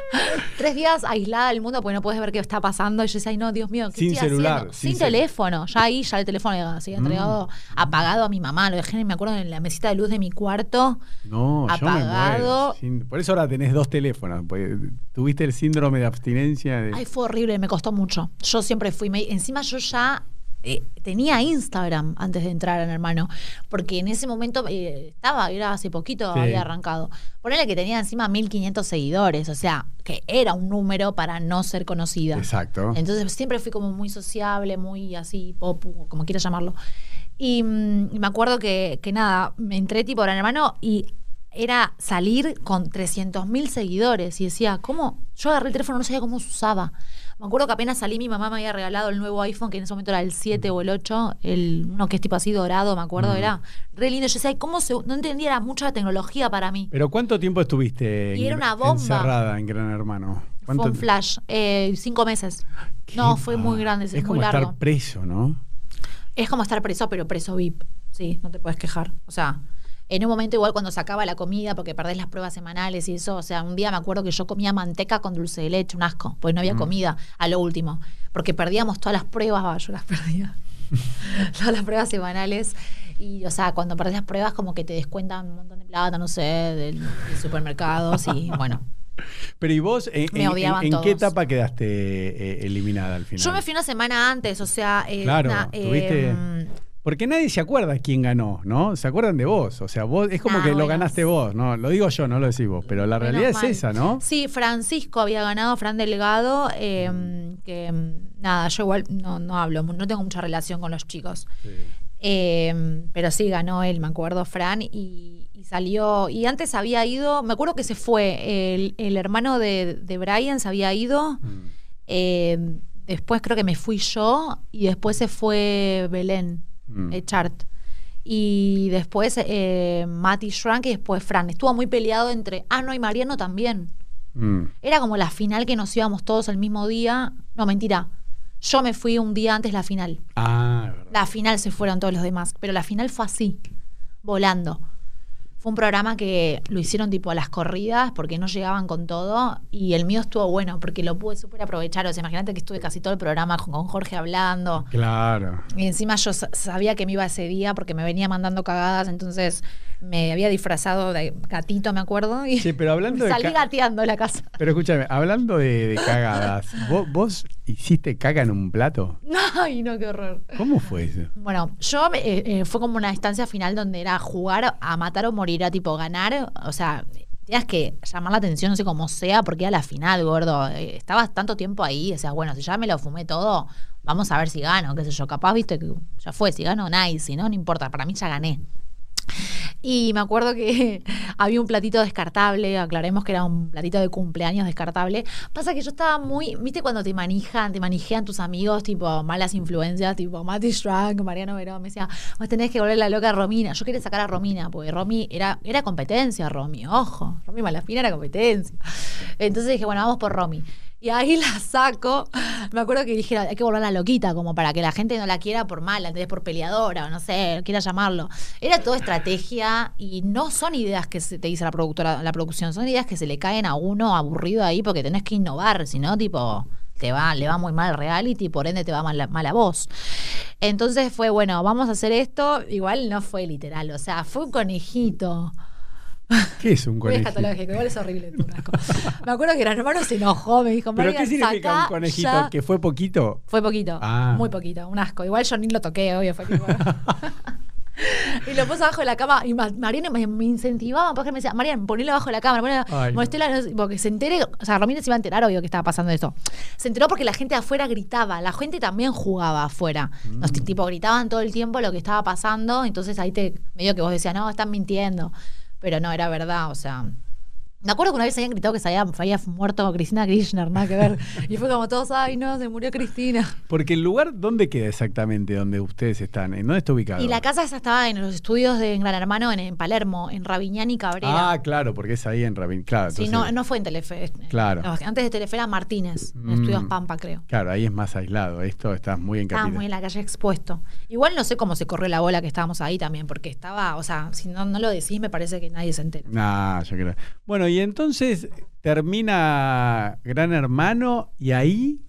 B: Tres días aislada del mundo porque no puedes ver qué está pasando. Y yo decía, ay, no, Dios mío, ¿qué
A: Sin
B: estoy
A: celular,
B: haciendo?
A: sin
B: teléfono. Ya ahí, ya el teléfono ya se había entregado apagado a mi mamá. Lo dejé, me acuerdo, en la mesita de luz de mi cuarto.
A: No, yo me
B: apagado.
A: muero. Por eso ahora tenés dos teléfonos. Tuviste el síndrome de abstinencia. De...
B: Ay, fue horrible, me costó mucho. Yo siempre fui. me- encima yo ya eh, tenía Instagram antes de entrar en hermano. Porque en ese momento eh, estaba, era hace poquito,
A: Sí.
B: había arrancado. Ponele que tenía encima 1500 seguidores. O sea, que era un número para no ser conocida.
A: Exacto.
B: Entonces siempre fui como muy sociable, muy así, pop, como quieras llamarlo. Y, mm, y me acuerdo que, que nada, me entré tipo Gran Hermano y era salir con 300.000 seguidores. Y decía, ¿cómo? Yo agarré el teléfono, no sabía cómo se usaba. Me acuerdo que apenas salí, mi mamá me había regalado el nuevo iPhone, que en ese momento era el 7 o el 8, el, uno que es tipo así dorado, me acuerdo, era re lindo. Yo decía, ¿cómo se.? No entendía, era mucha tecnología para mí.
A: ¿Pero cuánto tiempo estuviste
B: Y
A: en-
B: era una bomba.
A: encerrada en Gran Hermano?
B: Fue
A: ¿Cuánto
B: un flash, eh, cinco meses.
A: ¿Qué
B: No, fue muy grande,
A: Es
B: es
A: como
B: muy largo.
A: estar preso, ¿no?
B: Es como estar preso, pero preso VIP. Sí, no te puedes quejar. O sea, en un momento igual cuando sacaba la comida, porque perdés las pruebas semanales y eso, o sea, un día me acuerdo que yo comía manteca con dulce de leche, un asco, porque no había comida a lo último, porque perdíamos todas las pruebas, va, yo las perdía. todas las pruebas semanales. Y, o sea, cuando perdés las pruebas, como que te descuentan un montón de plata, no sé, del, del supermercados y bueno.
A: Pero ¿y vos en,
B: Me
A: en- en qué etapa quedaste eh, eliminada al final?
B: Yo me fui una semana antes, o sea, eh,
A: Claro,
B: em,
A: Porque nadie se acuerda quién ganó, ¿no? Se acuerdan de vos. O sea, vos es como
B: Ah,
A: que lo ganaste vos, ¿no? Lo digo yo, no lo decís vos. Pero la realidad
B: mal.
A: es esa, ¿no?
B: Sí, Francisco había ganado, Fran Delgado, eh, que mm, nada, yo igual no, no hablo, no tengo mucha relación con los chicos. Eh, pero sí, ganó él, me acuerdo, Fran, y, y salió. Y antes había ido, me acuerdo que se fue, el, el hermano de, de Brian se había ido.
A: Mm.
B: eh, después creo que me fui yo, y después se fue Belén,
A: Mm.
B: eh, Chart. Y después eh, Mati Schrank y después Fran. Estuvo muy peleado entre. Ah, no, y Mariano también.
A: Mm.
B: Era como la final que nos íbamos todos el mismo día. No, mentira. Yo me fui un día antes la final.
A: Ah.
B: La final se fueron todos los demás. Pero la final fue así, volando. Fue un programa que lo hicieron tipo a las corridas porque no llegaban con todo. Y el mío estuvo bueno porque lo pude súper aprovechar. O sea, imagínate que estuve casi todo el programa con Jorge hablando.
A: Claro.
B: Y encima yo sa- sabía que me iba ese día porque me venía mandando cagadas, entonces me había disfrazado de gatito, me acuerdo, y
A: Sí, pero hablando de
B: salí gateando la casa.
A: Pero escúchame, hablando de, de cagadas, ¿vos, vos hiciste caca en un plato?
B: Ay, no, qué horror.
A: ¿Cómo fue eso?
B: Bueno, yo me- eh, eh, fue como una instancia final donde era jugar a matar o morir, a tipo ganar, o sea, tenías que llamar la atención, no sé cómo sea, porque era la final, gordo. Eh, estabas tanto tiempo ahí, o sea, bueno, si ya me lo fumé todo, vamos a ver si gano, qué sé yo, capaz, viste, que ya fue, si gano, nice, si no, no importa, para mí ya gané. Y me acuerdo que había un platito descartable, aclaremos que era un platito de cumpleaños descartable. Pasa que yo estaba muy, viste cuando te manejan, te manejan tus amigos, tipo malas influencias, tipo Mati Strang, Mariano Verón, me decía, vos tenés que volver la loca a Romina. Yo quería sacar a Romina, porque Romy era, era competencia, Romy, ojo, Romy Malafina era competencia. Entonces dije, bueno, vamos por Romy. Y ahí la saco. Me acuerdo que dije, hay que volverla loquita, como para que la gente no la quiera por mala, ¿entendés? Por peleadora, o no sé, quiera llamarlo. Era toda estrategia y no son ideas que se te dice la productora, la producción, son ideas que se le caen a uno aburrido ahí porque tenés que innovar, si no, tipo, te va, le va muy mal reality, por ende te va mal, mal a vos. Entonces fue, bueno, vamos a hacer esto. Igual no fue literal, o sea, fue un conejito.
A: ¿Qué es un conejito?
B: igual es horrible. me acuerdo que el hermano se enojó, me dijo,
A: ¿Pero qué significa un conejito? ¿Que fue poquito?
B: Fue poquito, ah. muy poquito, un asco. Igual yo ni lo toqué, obvio, fue tipo... y lo puse abajo de la cama y Mariana me, incentivaba porque me decía, Mariana, ponelo abajo de la cama, porque se entere, o sea, Romina se iba a enterar, obvio, que estaba pasando esto. Se enteró porque la gente afuera gritaba, la gente también jugaba afuera. Los mm. tipo gritaban todo el tiempo lo que estaba pasando, entonces ahí te medio que vos decías, no, están mintiendo pero no era verdad, o sea, me acuerdo que una vez habían gritado que se había, muerto Cristina Kirchner, nada que ver. Y fue como todos, ay no, se murió Cristina.
A: Porque el lugar, ¿dónde queda exactamente donde ustedes están? ¿En dónde está ubicado?
B: Y la casa esa estaba en los estudios de Gran Hermano en, Palermo, en Raviñán y Cabrera.
A: Ah, claro, porque es ahí en Raviñán. Claro,
B: sí, no, no fue en Telefe.
A: Claro.
B: antes de Telefe era Martínez, en Estudios mm. Pampa, creo.
A: Claro, ahí es más aislado. Esto está muy en
B: Estaba muy en la calle expuesto. Igual no sé cómo se corrió la bola que estábamos ahí también, porque estaba, o sea, si no, no lo decís, me parece que nadie se entera.
A: Ah, yo creo. Bueno, y entonces termina Gran Hermano y ahí,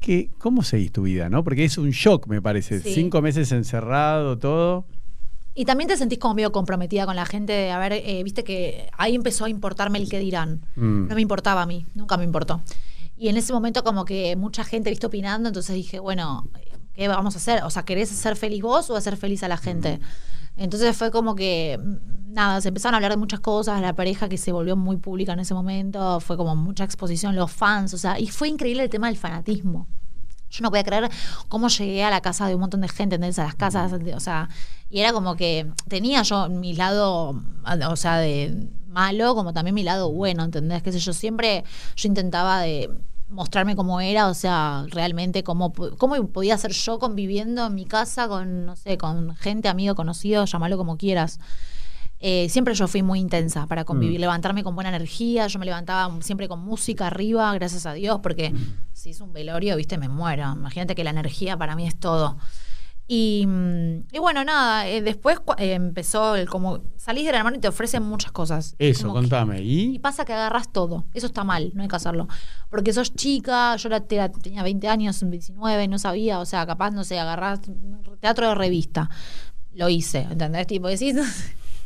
A: ¿qué, ¿cómo seguís tu vida? ¿no? Porque es un shock, me parece. Cinco meses encerrado, todo.
B: Y también te sentís como medio comprometida con la gente de haber, eh, viste que ahí empezó a importarme el que dirán. Mm. No me importaba a mí, nunca me importó. Y en ese momento como que mucha gente viste opinando, entonces dije, bueno, ¿qué vamos a hacer? O sea, ¿querés ser feliz vos o hacer feliz a la gente? Mm. Entonces fue como que nada, se empezaron a hablar de muchas cosas, la pareja que se volvió muy pública en ese momento, fue como mucha exposición, los fans, o sea, y fue increíble el tema del fanatismo. Yo no podía creer cómo llegué a la casa de un montón de gente, ¿entendés? A las casas, o sea, y era como que tenía yo mi lado, o sea, de malo, como también mi lado bueno, ¿entendés? Que sé yo, siempre yo intentaba de mostrarme cómo era, o sea, realmente cómo, cómo podía ser yo conviviendo en mi casa con, no sé, con gente, amigo, conocido, llámalo como quieras. Eh, siempre yo fui muy intensa para convivir, mm. levantarme con buena energía, yo me levantaba siempre con música arriba, gracias a Dios, porque si es un velorio, viste, me muero. Imagínate que la energía para mí es todo. Y, mm, bueno, nada, eh, después eh, empezó el como salís del hermano y te ofrecen muchas cosas.
A: Eso, contame. ¿Y?
B: y pasa que agarras todo. Eso está mal, no hay que hacerlo. Porque sos chica, yo tenía 20 años, 19, no sabía, o sea, capaz, no sé, agarrás teatro de revista. Lo hice, ¿entendés? Tipo, decís,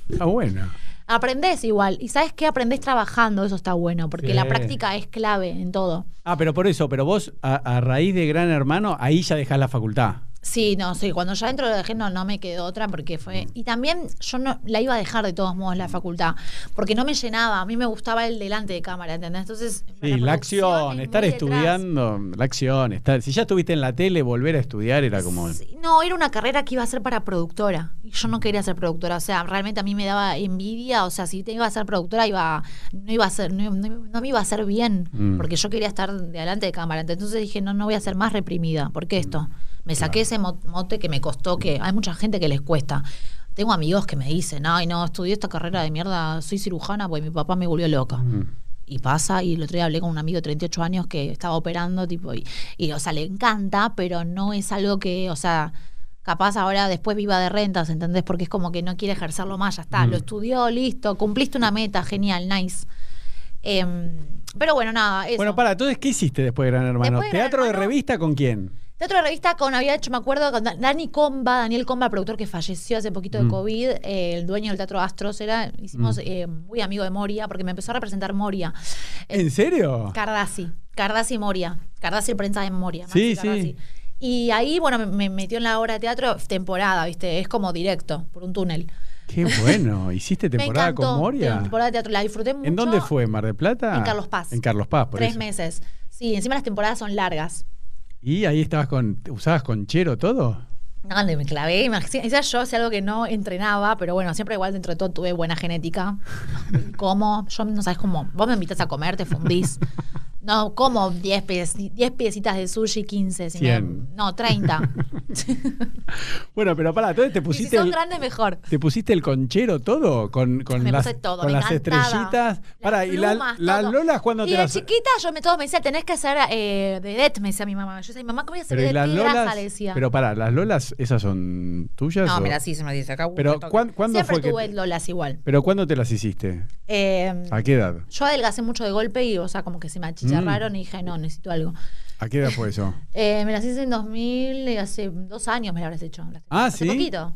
A: Está buena.
B: Aprendés igual. Y sabes qué? Aprendés trabajando, eso está bueno, porque la práctica es clave en todo.
A: Ah, pero por eso, pero vos a, raíz de Gran Hermano, ahí ya dejás la facultad.
B: Sí, no, sí, cuando ya dentro de dejé no, no me quedó otra porque fue... Y también yo no la iba a dejar de todos modos la facultad, porque no me llenaba, a mí me gustaba el delante de cámara, ¿entendés? Entonces...
A: Sí, la, acción, estar estudiando, la acción, estar... Si ya estuviste en la tele, volver a estudiar era como...
B: no, era una carrera que iba a ser para productora, y yo no quería ser productora, o sea, realmente a mí me daba envidia, o sea, si te iba a ser productora, iba, no iba a ser, no, me iba a hacer bien, mm. porque yo quería estar delante de cámara, entonces dije, no, no voy a ser más reprimida, ¿por qué esto? Me saqué ese mote que me costó, que hay mucha gente que les cuesta. Tengo amigos que me dicen, ay, no, estudié esta carrera de mierda, soy cirujana, pues mi papá me volvió loca. Mm. Y pasa, y el otro día hablé con un amigo de 38 años que estaba operando, tipo, y, y, o sea, le encanta, pero no es algo que, o sea, capaz ahora después viva de rentas, ¿entendés? Porque es como que no quiere ejercerlo más, ya está, lo mm. estudió, listo, cumpliste una meta, genial, nice. Em, pero bueno, nada. Eso.
A: Bueno, para, entonces, ¿qué hiciste después de Gran Hermano? ¿Teatro de revista con quién?
B: Teatro de revista con, había hecho, me acuerdo, con Dani Comba, Daniel Comba, productor que falleció hace poquito de mm. COVID, eh, el dueño del Teatro Astros, era, hicimos mm. eh, muy amigo de Moria, porque me empezó a representar Moria.
A: ¿En serio?
B: Cardassi, Cardassi Moria, Cardassi prensa de Moria.
A: Sí, sí.
B: Y ahí, bueno, me, metió en la obra de teatro temporada, ¿viste? Es como directo, por un túnel.
A: Qué bueno, ¿hiciste temporada con Moria?
B: Temporada de teatro, la disfruté mucho.
A: ¿En dónde fue? ¿Mar de Plata?
B: En Carlos Paz.
A: En Carlos Paz, por
B: Tres meses. Sí, encima las temporadas son largas.
A: ¿Y ahí estabas con, usabas conchero todo?
B: Le- me clavé. Esa yo es algo que no entrenaba, pero bueno, siempre igual dentro de todo tuve buena genética. Como, yo no sabes cómo. Vos me invitas a comer, te fundís. No, como 10 pies, 10 piecitas de sushi, 15. si me- no, 30.
A: Bueno, pero pará, entonces te
B: y si
A: pusiste
B: son
A: el,
B: grandes, mejor.
A: ¿Te pusiste el conchero todo? Con, con
B: Me
A: las,
B: puse todo,
A: con
B: me
A: las
B: encantaba.
A: estrellitas.
B: Las
A: Pará, y la- las
B: todo.
A: lolas cuando
B: y
A: te
B: de
A: las.
B: chiquita yo me, todo me decía, tenés que hacer eh, de det, me decía mi mamá. Yo decía, mamá, ¿cómo voy a hacer de
A: las
B: det? Qué grasa",
A: lolas.
B: le decía.
A: Pero pará, las lolas, ¿esas son tuyas?
B: no,
A: o-
B: mira, sí se me dice acá.
A: Pero
B: me toca.
A: ¿cuán- ¿cuándo
B: Siempre
A: fue que
B: tuve
A: te-
B: lolas igual.
A: ¿Pero cuándo te las hiciste?
B: Eh,
A: ¿A qué edad?
B: yo adelgacé mucho de golpe y, o sea, como que se me achicharraron y dije, no, necesito algo.
A: ¿A qué edad fue eso?
B: Eh, me las hice en 2000, y hace dos años me las habrás hecho. Las-
A: Ah,
B: hace
A: ¿sí?
B: poquito.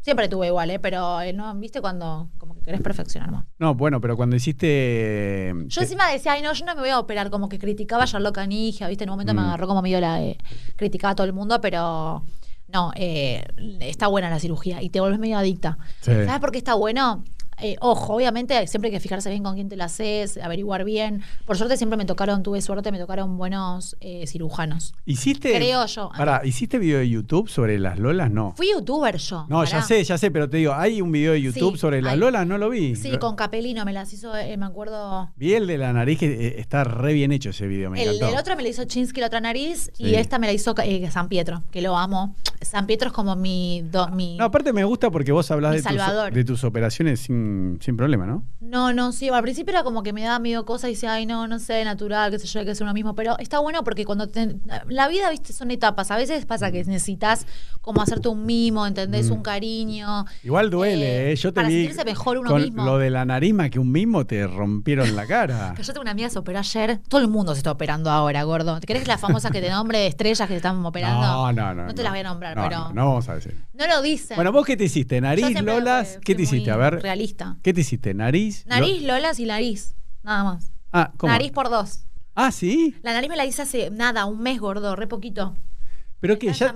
B: Siempre tuve igual, ¿eh? Pero, eh, no, ¿viste cuando como que querés perfeccionar más?
A: No, bueno, pero cuando hiciste.
B: Yo
A: te-
B: encima decía, ay, no, yo no me voy a operar, como que criticaba a Charlotte Canigia, ¿viste? En un momento me
A: Mm.
B: agarró como medio la de criticar a todo el mundo, pero no, eh, está buena la cirugía y te vuelves medio adicta.
A: Sí.
B: ¿Sabes por qué está bueno? Eh, ojo, obviamente siempre hay que fijarse bien con quién te lo haces, averiguar bien. Por suerte siempre me tocaron, tuve suerte, me tocaron buenos eh, cirujanos.
A: ¿Hiciste.
B: Creo yo.
A: Pará, ¿hiciste video de YouTube sobre las lolas? No.
B: Fui youtuber yo.
A: No, ya sé, ya sé, pero te digo, hay un video de YouTube
B: Sí,
A: sobre las
B: hay.
A: lolas, no lo vi.
B: Sí, con Capelino me las hizo, eh, me acuerdo.
A: Vi el de la nariz que eh, está re bien hecho ese video, me
B: El,
A: encantó.
B: el otro me lo hizo Chinsky, la otra nariz,
A: Sí.
B: y esta me la hizo San Pietro, que lo amo. San Pietro es como mi. do- mi
A: No, aparte me gusta porque vos hablás tus, de tus operaciones sin, sin problema, ¿no?
B: No, no, sí, al principio era como que me daba medio cosa y decía, ay, no, no sé, natural, qué sé yo, hay que hacer uno mismo. Pero está bueno porque cuando te- la vida, viste, son etapas. A veces pasa que necesitas como hacerte un mimo, ¿entendés?
A: Mm.
B: Un cariño.
A: Igual duele,
B: Eh,
A: ¿eh? Yo te
B: para
A: vi
B: sentirse mejor uno
A: con
B: mismo.
A: lo de la nariz más que un mismo te rompieron la cara.
B: Que Yo tengo una amiga que se operó ayer. Todo el mundo se está operando ahora, gordo. ¿Te crees que las famosas que te nombre de estrellas que se están operando?
A: No, no, no.
B: No te las voy a nombrar,
A: No,
B: pero.
A: No, no vamos a decir.
B: No lo dicen.
A: Bueno, ¿vos qué te hiciste? ¿Nariz, lolas? ¿Qué te hiciste? A ver.
B: Realista.
A: ¿Qué te hiciste? ¿Nariz? lo-
B: Nariz, lolas y nariz. Nada más.
A: Ah, ¿cómo?
B: Nariz por dos.
A: Ah, ¿sí?
B: La nariz me la hice hace nada, un mes, gordo, re poquito.
A: ¿Pero qué? ¿Ya,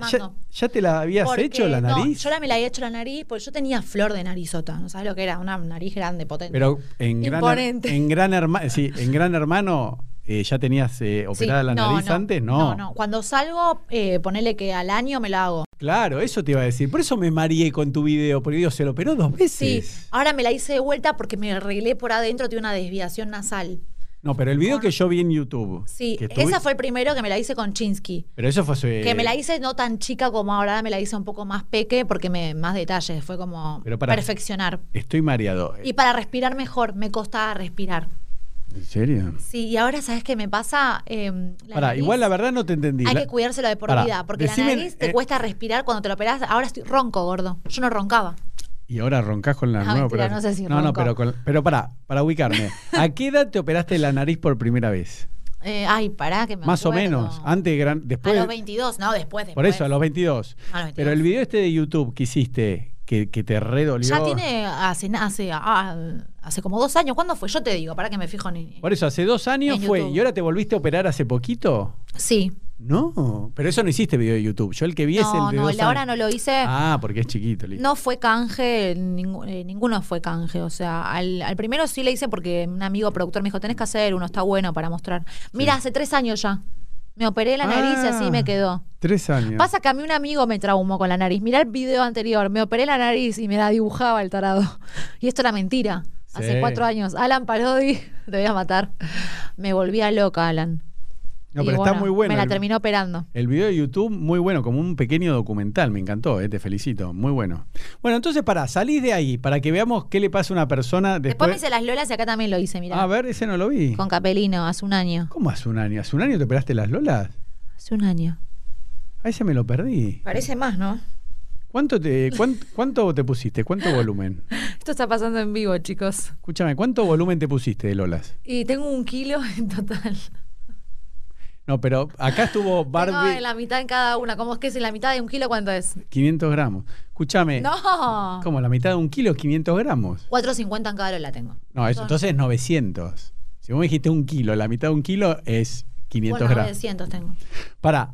A: ya, te la habías
B: Porque,
A: hecho la
B: no,
A: nariz?
B: yo la me la había hecho la nariz porque yo tenía flor de narizota. ¿No sabes lo que era? Una nariz grande, potente.
A: Pero en gran,
B: Imponente.
A: en gran hermano, sí, en gran hermano eh, ya tenías eh,
B: Sí,
A: operada la nariz
B: no,
A: antes, no.
B: No, no. Cuando salgo, eh, ponele que al año me la hago.
A: Claro, eso te iba a decir. Por eso me mareé con tu video, porque digo, se lo operó dos
B: Sí.
A: veces.
B: Ahora me la hice de vuelta porque me arreglé por adentro, tiene una desviación nasal.
A: No, pero el video
B: Con-
A: que yo vi en YouTube.
B: Sí,
A: que
B: esa fue el primero que me la hice con Chinsky.
A: Pero eso fue hace-
B: Que me la hice no tan chica como ahora, me la hice un poco más peque porque me más detalles, fue como
A: Pero para-
B: perfeccionar.
A: Estoy mareado.
B: Y para respirar mejor, me costaba respirar.
A: ¿En serio?
B: Sí, y ahora, ¿sabes qué me pasa? Eh, la
A: Pará,
B: nariz,
A: igual la verdad no te entendí.
B: Hay
A: La-
B: que cuidárselo de por
A: Pará,
B: vida, porque
A: decime,
B: la nariz te
A: eh,
B: cuesta respirar cuando te lo operás. Ahora estoy ronco, gordo. Yo no roncaba.
A: Y ahora roncas con la
B: No,
A: nueva
B: mentira,
A: operación.
B: no sé si
A: No, no,
B: ronco.
A: pero, con- pero pará, para ubicarme. ¿A qué edad te operaste la nariz por primera vez?
B: Eh, ay, pará, que me
A: Más o menos. Antes, gran,
B: A
A: después.
B: los 22, no, después, después.
A: por eso, a los 22.
B: A los 22.
A: Pero el video este de YouTube que hiciste, que, que te redolió.
B: Ya tiene hace, hace, ah, hace como dos años. ¿Cuándo fue? Yo te digo, para que me fijo ni.
A: Por eso, hace dos años
B: En
A: fue.
B: YouTube.
A: ¿Y ahora te volviste a operar hace poquito?
B: Sí.
A: No, pero eso no hiciste video de YouTube. Yo el que vi es el
B: No,
A: de
B: no,
A: dos
B: el ahora no lo hice.
A: Ah, porque es chiquito. listo.
B: No fue canje, ningú- eh, ninguno fue canje. O sea, al, al primero sí le hice porque un amigo productor me dijo, tenés que hacer uno, está bueno para mostrar. Mira, hace tres años ya. Me operé la nariz y así
A: Ah,
B: me quedó.
A: Tres años.
B: Pasa que a mí un amigo me traumó con la nariz. Mirá el video anterior, me operé la nariz y me la dibujaba el tarado. Y esto era mentira. Hace
A: Sí.
B: cuatro años. Alan Parodi, te voy a matar. Me volvía loca, Alan.
A: No,
B: Y
A: pero está
B: bueno,
A: muy bueno.
B: Me la
A: el-
B: terminó operando.
A: El video de YouTube, muy bueno, como un pequeño documental, me encantó, eh, te felicito, muy bueno. Bueno, entonces para salís de ahí, para que veamos qué le pasa a una persona
B: Después,
A: después.
B: me hice las lolas y acá también lo hice, mira.
A: a ver, ese no lo vi.
B: Con Capelino, hace un año.
A: ¿Cómo hace un año? ¿Hace un año te operaste las lolas?
B: Hace un año.
A: A ese me lo perdí.
B: Parece más, ¿no?
A: ¿Cuánto te, cuán- cuánto te pusiste? ¿Cuánto volumen?
B: Esto está pasando en vivo, chicos.
A: Escúchame, ¿cuánto volumen te pusiste de lolas?
B: Y tengo un kilo en total.
A: No, pero acá estuvo Barbie
B: en la mitad en cada una. ¿Cómo es que es en la mitad de un kilo cuánto es?
A: 500 gramos. Escúchame,
B: No.
A: ¿cómo la mitad de un kilo es 500 gramos?
B: 4.50 en cada lola tengo.
A: No, eso,
B: Son-
A: entonces es 900. Si vos me dijiste un kilo, la mitad de un kilo es 500
B: Bueno,
A: gramos.
B: 900 tengo.
A: Para,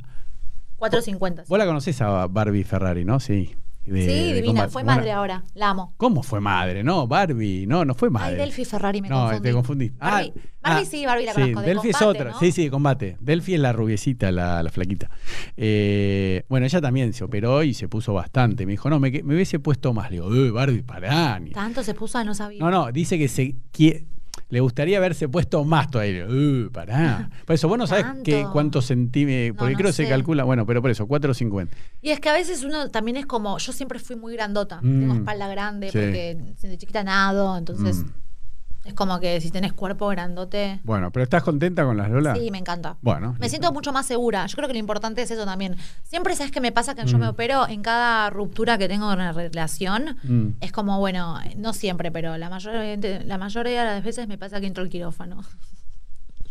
B: 4.50.
A: vos la conocés a Barbie Ferrari, ¿no? Sí. de-
B: sí,
A: de
B: divina. Fue
A: Bueno,
B: madre ahora. La amo.
A: ¿Cómo fue madre? No, Barbie. No, no fue madre.
B: Ay, Delphi Ferrari me
A: no,
B: confundí.
A: te confundí.
B: Barbie, Barbie sí, Barbie la
A: sí,
B: conozco. de
A: Delphi es otra.
B: ¿no?
A: Sí, sí, de combate. Delphi es la rubiecita, la, la flaquita. Eh, bueno, ella también se operó y se puso bastante. Me dijo, no, me, que- me hubiese puesto más. Le digo, "Eh, Barbie, pará.
B: Tanto se puso, no sabía.
A: No, no, dice que se quie- le gustaría haberse puesto más todavía. "Eh, pará. Por eso, vos no sabés cuántos centímetros. Porque
B: no
A: creo que se calcula, bueno, pero por eso, 450.
B: Y es que a veces uno también es como, yo siempre fui muy grandota,
A: Mm.
B: tengo espalda grande
A: Sí.
B: porque desde chiquita nado, entonces
A: Mm.
B: Es como que si tenés cuerpo grandote,
A: Bueno, pero ¿estás contenta con las Lola?
B: sí, me encanta.
A: Bueno.
B: Me
A: listo.
B: siento mucho más segura. Yo creo que lo importante es eso también. Siempre sabes que me pasa que yo
A: Mm.
B: me opero en cada ruptura que tengo en una relación.
A: Mm.
B: Es como, bueno, no siempre, pero la mayoría, la mayoría de las veces me pasa que entro al quirófano.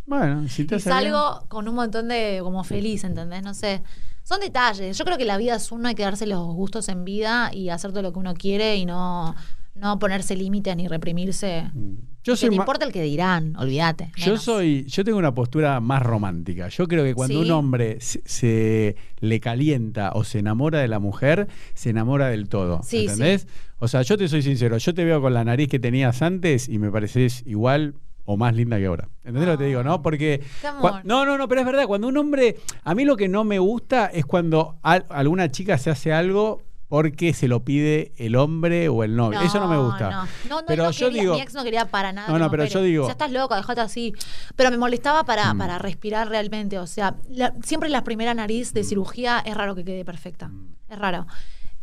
A: Bueno, si te
B: Y
A: hace bien.
B: salgo con un montón de como feliz, ¿entendés? No sé. Son detalles. Yo creo que la vida es uno, hay que darse los gustos en vida y hacer todo lo que uno quiere y no, no ponerse límites ni reprimirse.
A: Mm. Yo soy ma-
B: importa el que dirán, olvídate.
A: Yo
B: menos.
A: soy, yo tengo una postura más romántica. Yo creo que cuando
B: Sí.
A: un hombre se, se le calienta o se enamora de la mujer, se enamora del todo.
B: Sí,
A: ¿Entendés? O sea, yo te soy sincero, yo te veo con la nariz que tenías antes y me pareces igual o más linda que ahora. ¿Entendés lo que te digo, no? Porque no, no, no, pero es verdad, cuando un hombre, a mí lo que no me gusta es cuando al- alguna chica se hace algo porque se lo pide el hombre o el novio. Eso no me gusta.
B: No, no, no,
A: pero
B: no
A: yo
B: quería-
A: digo,
B: mi ex no quería para nada.
A: No, no, pero yo digo-
B: Ya estás loco, dejate así. Pero me molestaba para,
A: Mm.
B: para respirar realmente. O sea, la- siempre la primera nariz de cirugía es raro que quede perfecta.
A: Mm.
B: Es raro.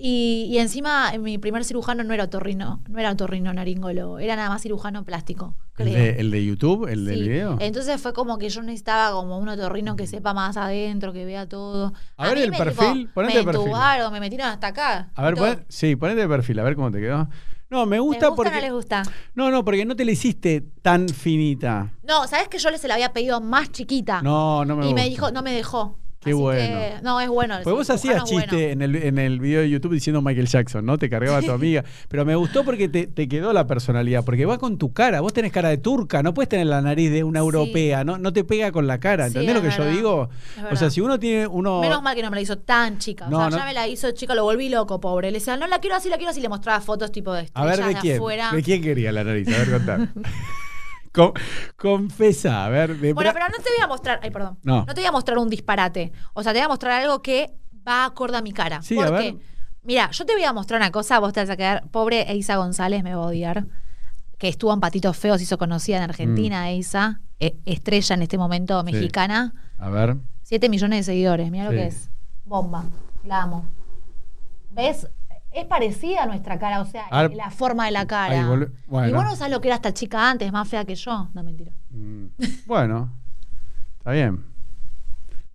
B: Y, y encima, mi primer cirujano no era otorrino, no era otorrino naringólogo, era nada más cirujano plástico.
A: el de, el de YouTube, el del
B: Sí.
A: video.
B: Entonces fue como que yo necesitaba como un otorrino que sepa más adentro, que vea todo.
A: A ver el
B: me,
A: perfil,
B: tipo,
A: ponete
B: me
A: el perfil.
B: entubaron, me metieron hasta acá.
A: A ver, pon- sí, ponete de perfil, a ver cómo te quedó. No, me
B: ¿Les
A: gusta
B: gusta o
A: porque.
B: no les gusta?
A: No, no, porque no te la hiciste tan finita.
B: No, ¿sabes que yo se la había pedido más chiquita?
A: No, no me
B: y
A: gusta.
B: me dijo, no me dejó.
A: Qué
B: Así
A: bueno.
B: que, no, es bueno. el
A: Pues vos hacías
B: bueno.
A: chiste en, el, en el video de YouTube diciendo Michael Jackson, ¿no? Te cargaba a tu amiga. Pero me gustó porque te, te quedó la personalidad. Porque va con tu cara. Vos tenés cara de turca. No puedes tener la nariz de una
B: Sí.
A: europea. No, no te pega con la cara.
B: Sí,
A: ¿Entendés lo que yo digo? O sea, si uno tiene uno.
B: Menos mal que no me la hizo tan chica.
A: No,
B: o sea,
A: no.
B: ya me la hizo chica, lo volví loco, pobre. Le decía, no la quiero así, la quiero así. Le mostraba fotos tipo de
A: A ver,
B: estrellas
A: ¿de
B: de
A: quién?
B: afuera.
A: ¿De quién quería la nariz? A ver, contá. Con- confesa, a ver. De
B: Bueno, pero no te voy a mostrar, ay, perdón.
A: No.
B: te voy a mostrar un disparate. O sea, te voy a mostrar algo que va acorde a mi cara.
A: Sí, a
B: Porque,
A: ver.
B: mira, yo te voy a mostrar una cosa, vos te vas a quedar. Pobre Eisa González me va a odiar. Que estuvo en Patitos Feos, se hizo conocida en Argentina, Eisa. eh, estrella en este momento
A: Mm. Sí.
B: mexicana.
A: A ver.
B: 7 millones de seguidores, mira lo que es. Bomba. La amo. ¿Ves? Es parecida a nuestra cara, o sea, la forma de la cara.
A: Bueno.
B: Y vos no sabes lo que era esta chica antes, más fea que yo. No, mentira.
A: Mm, Bueno, está bien.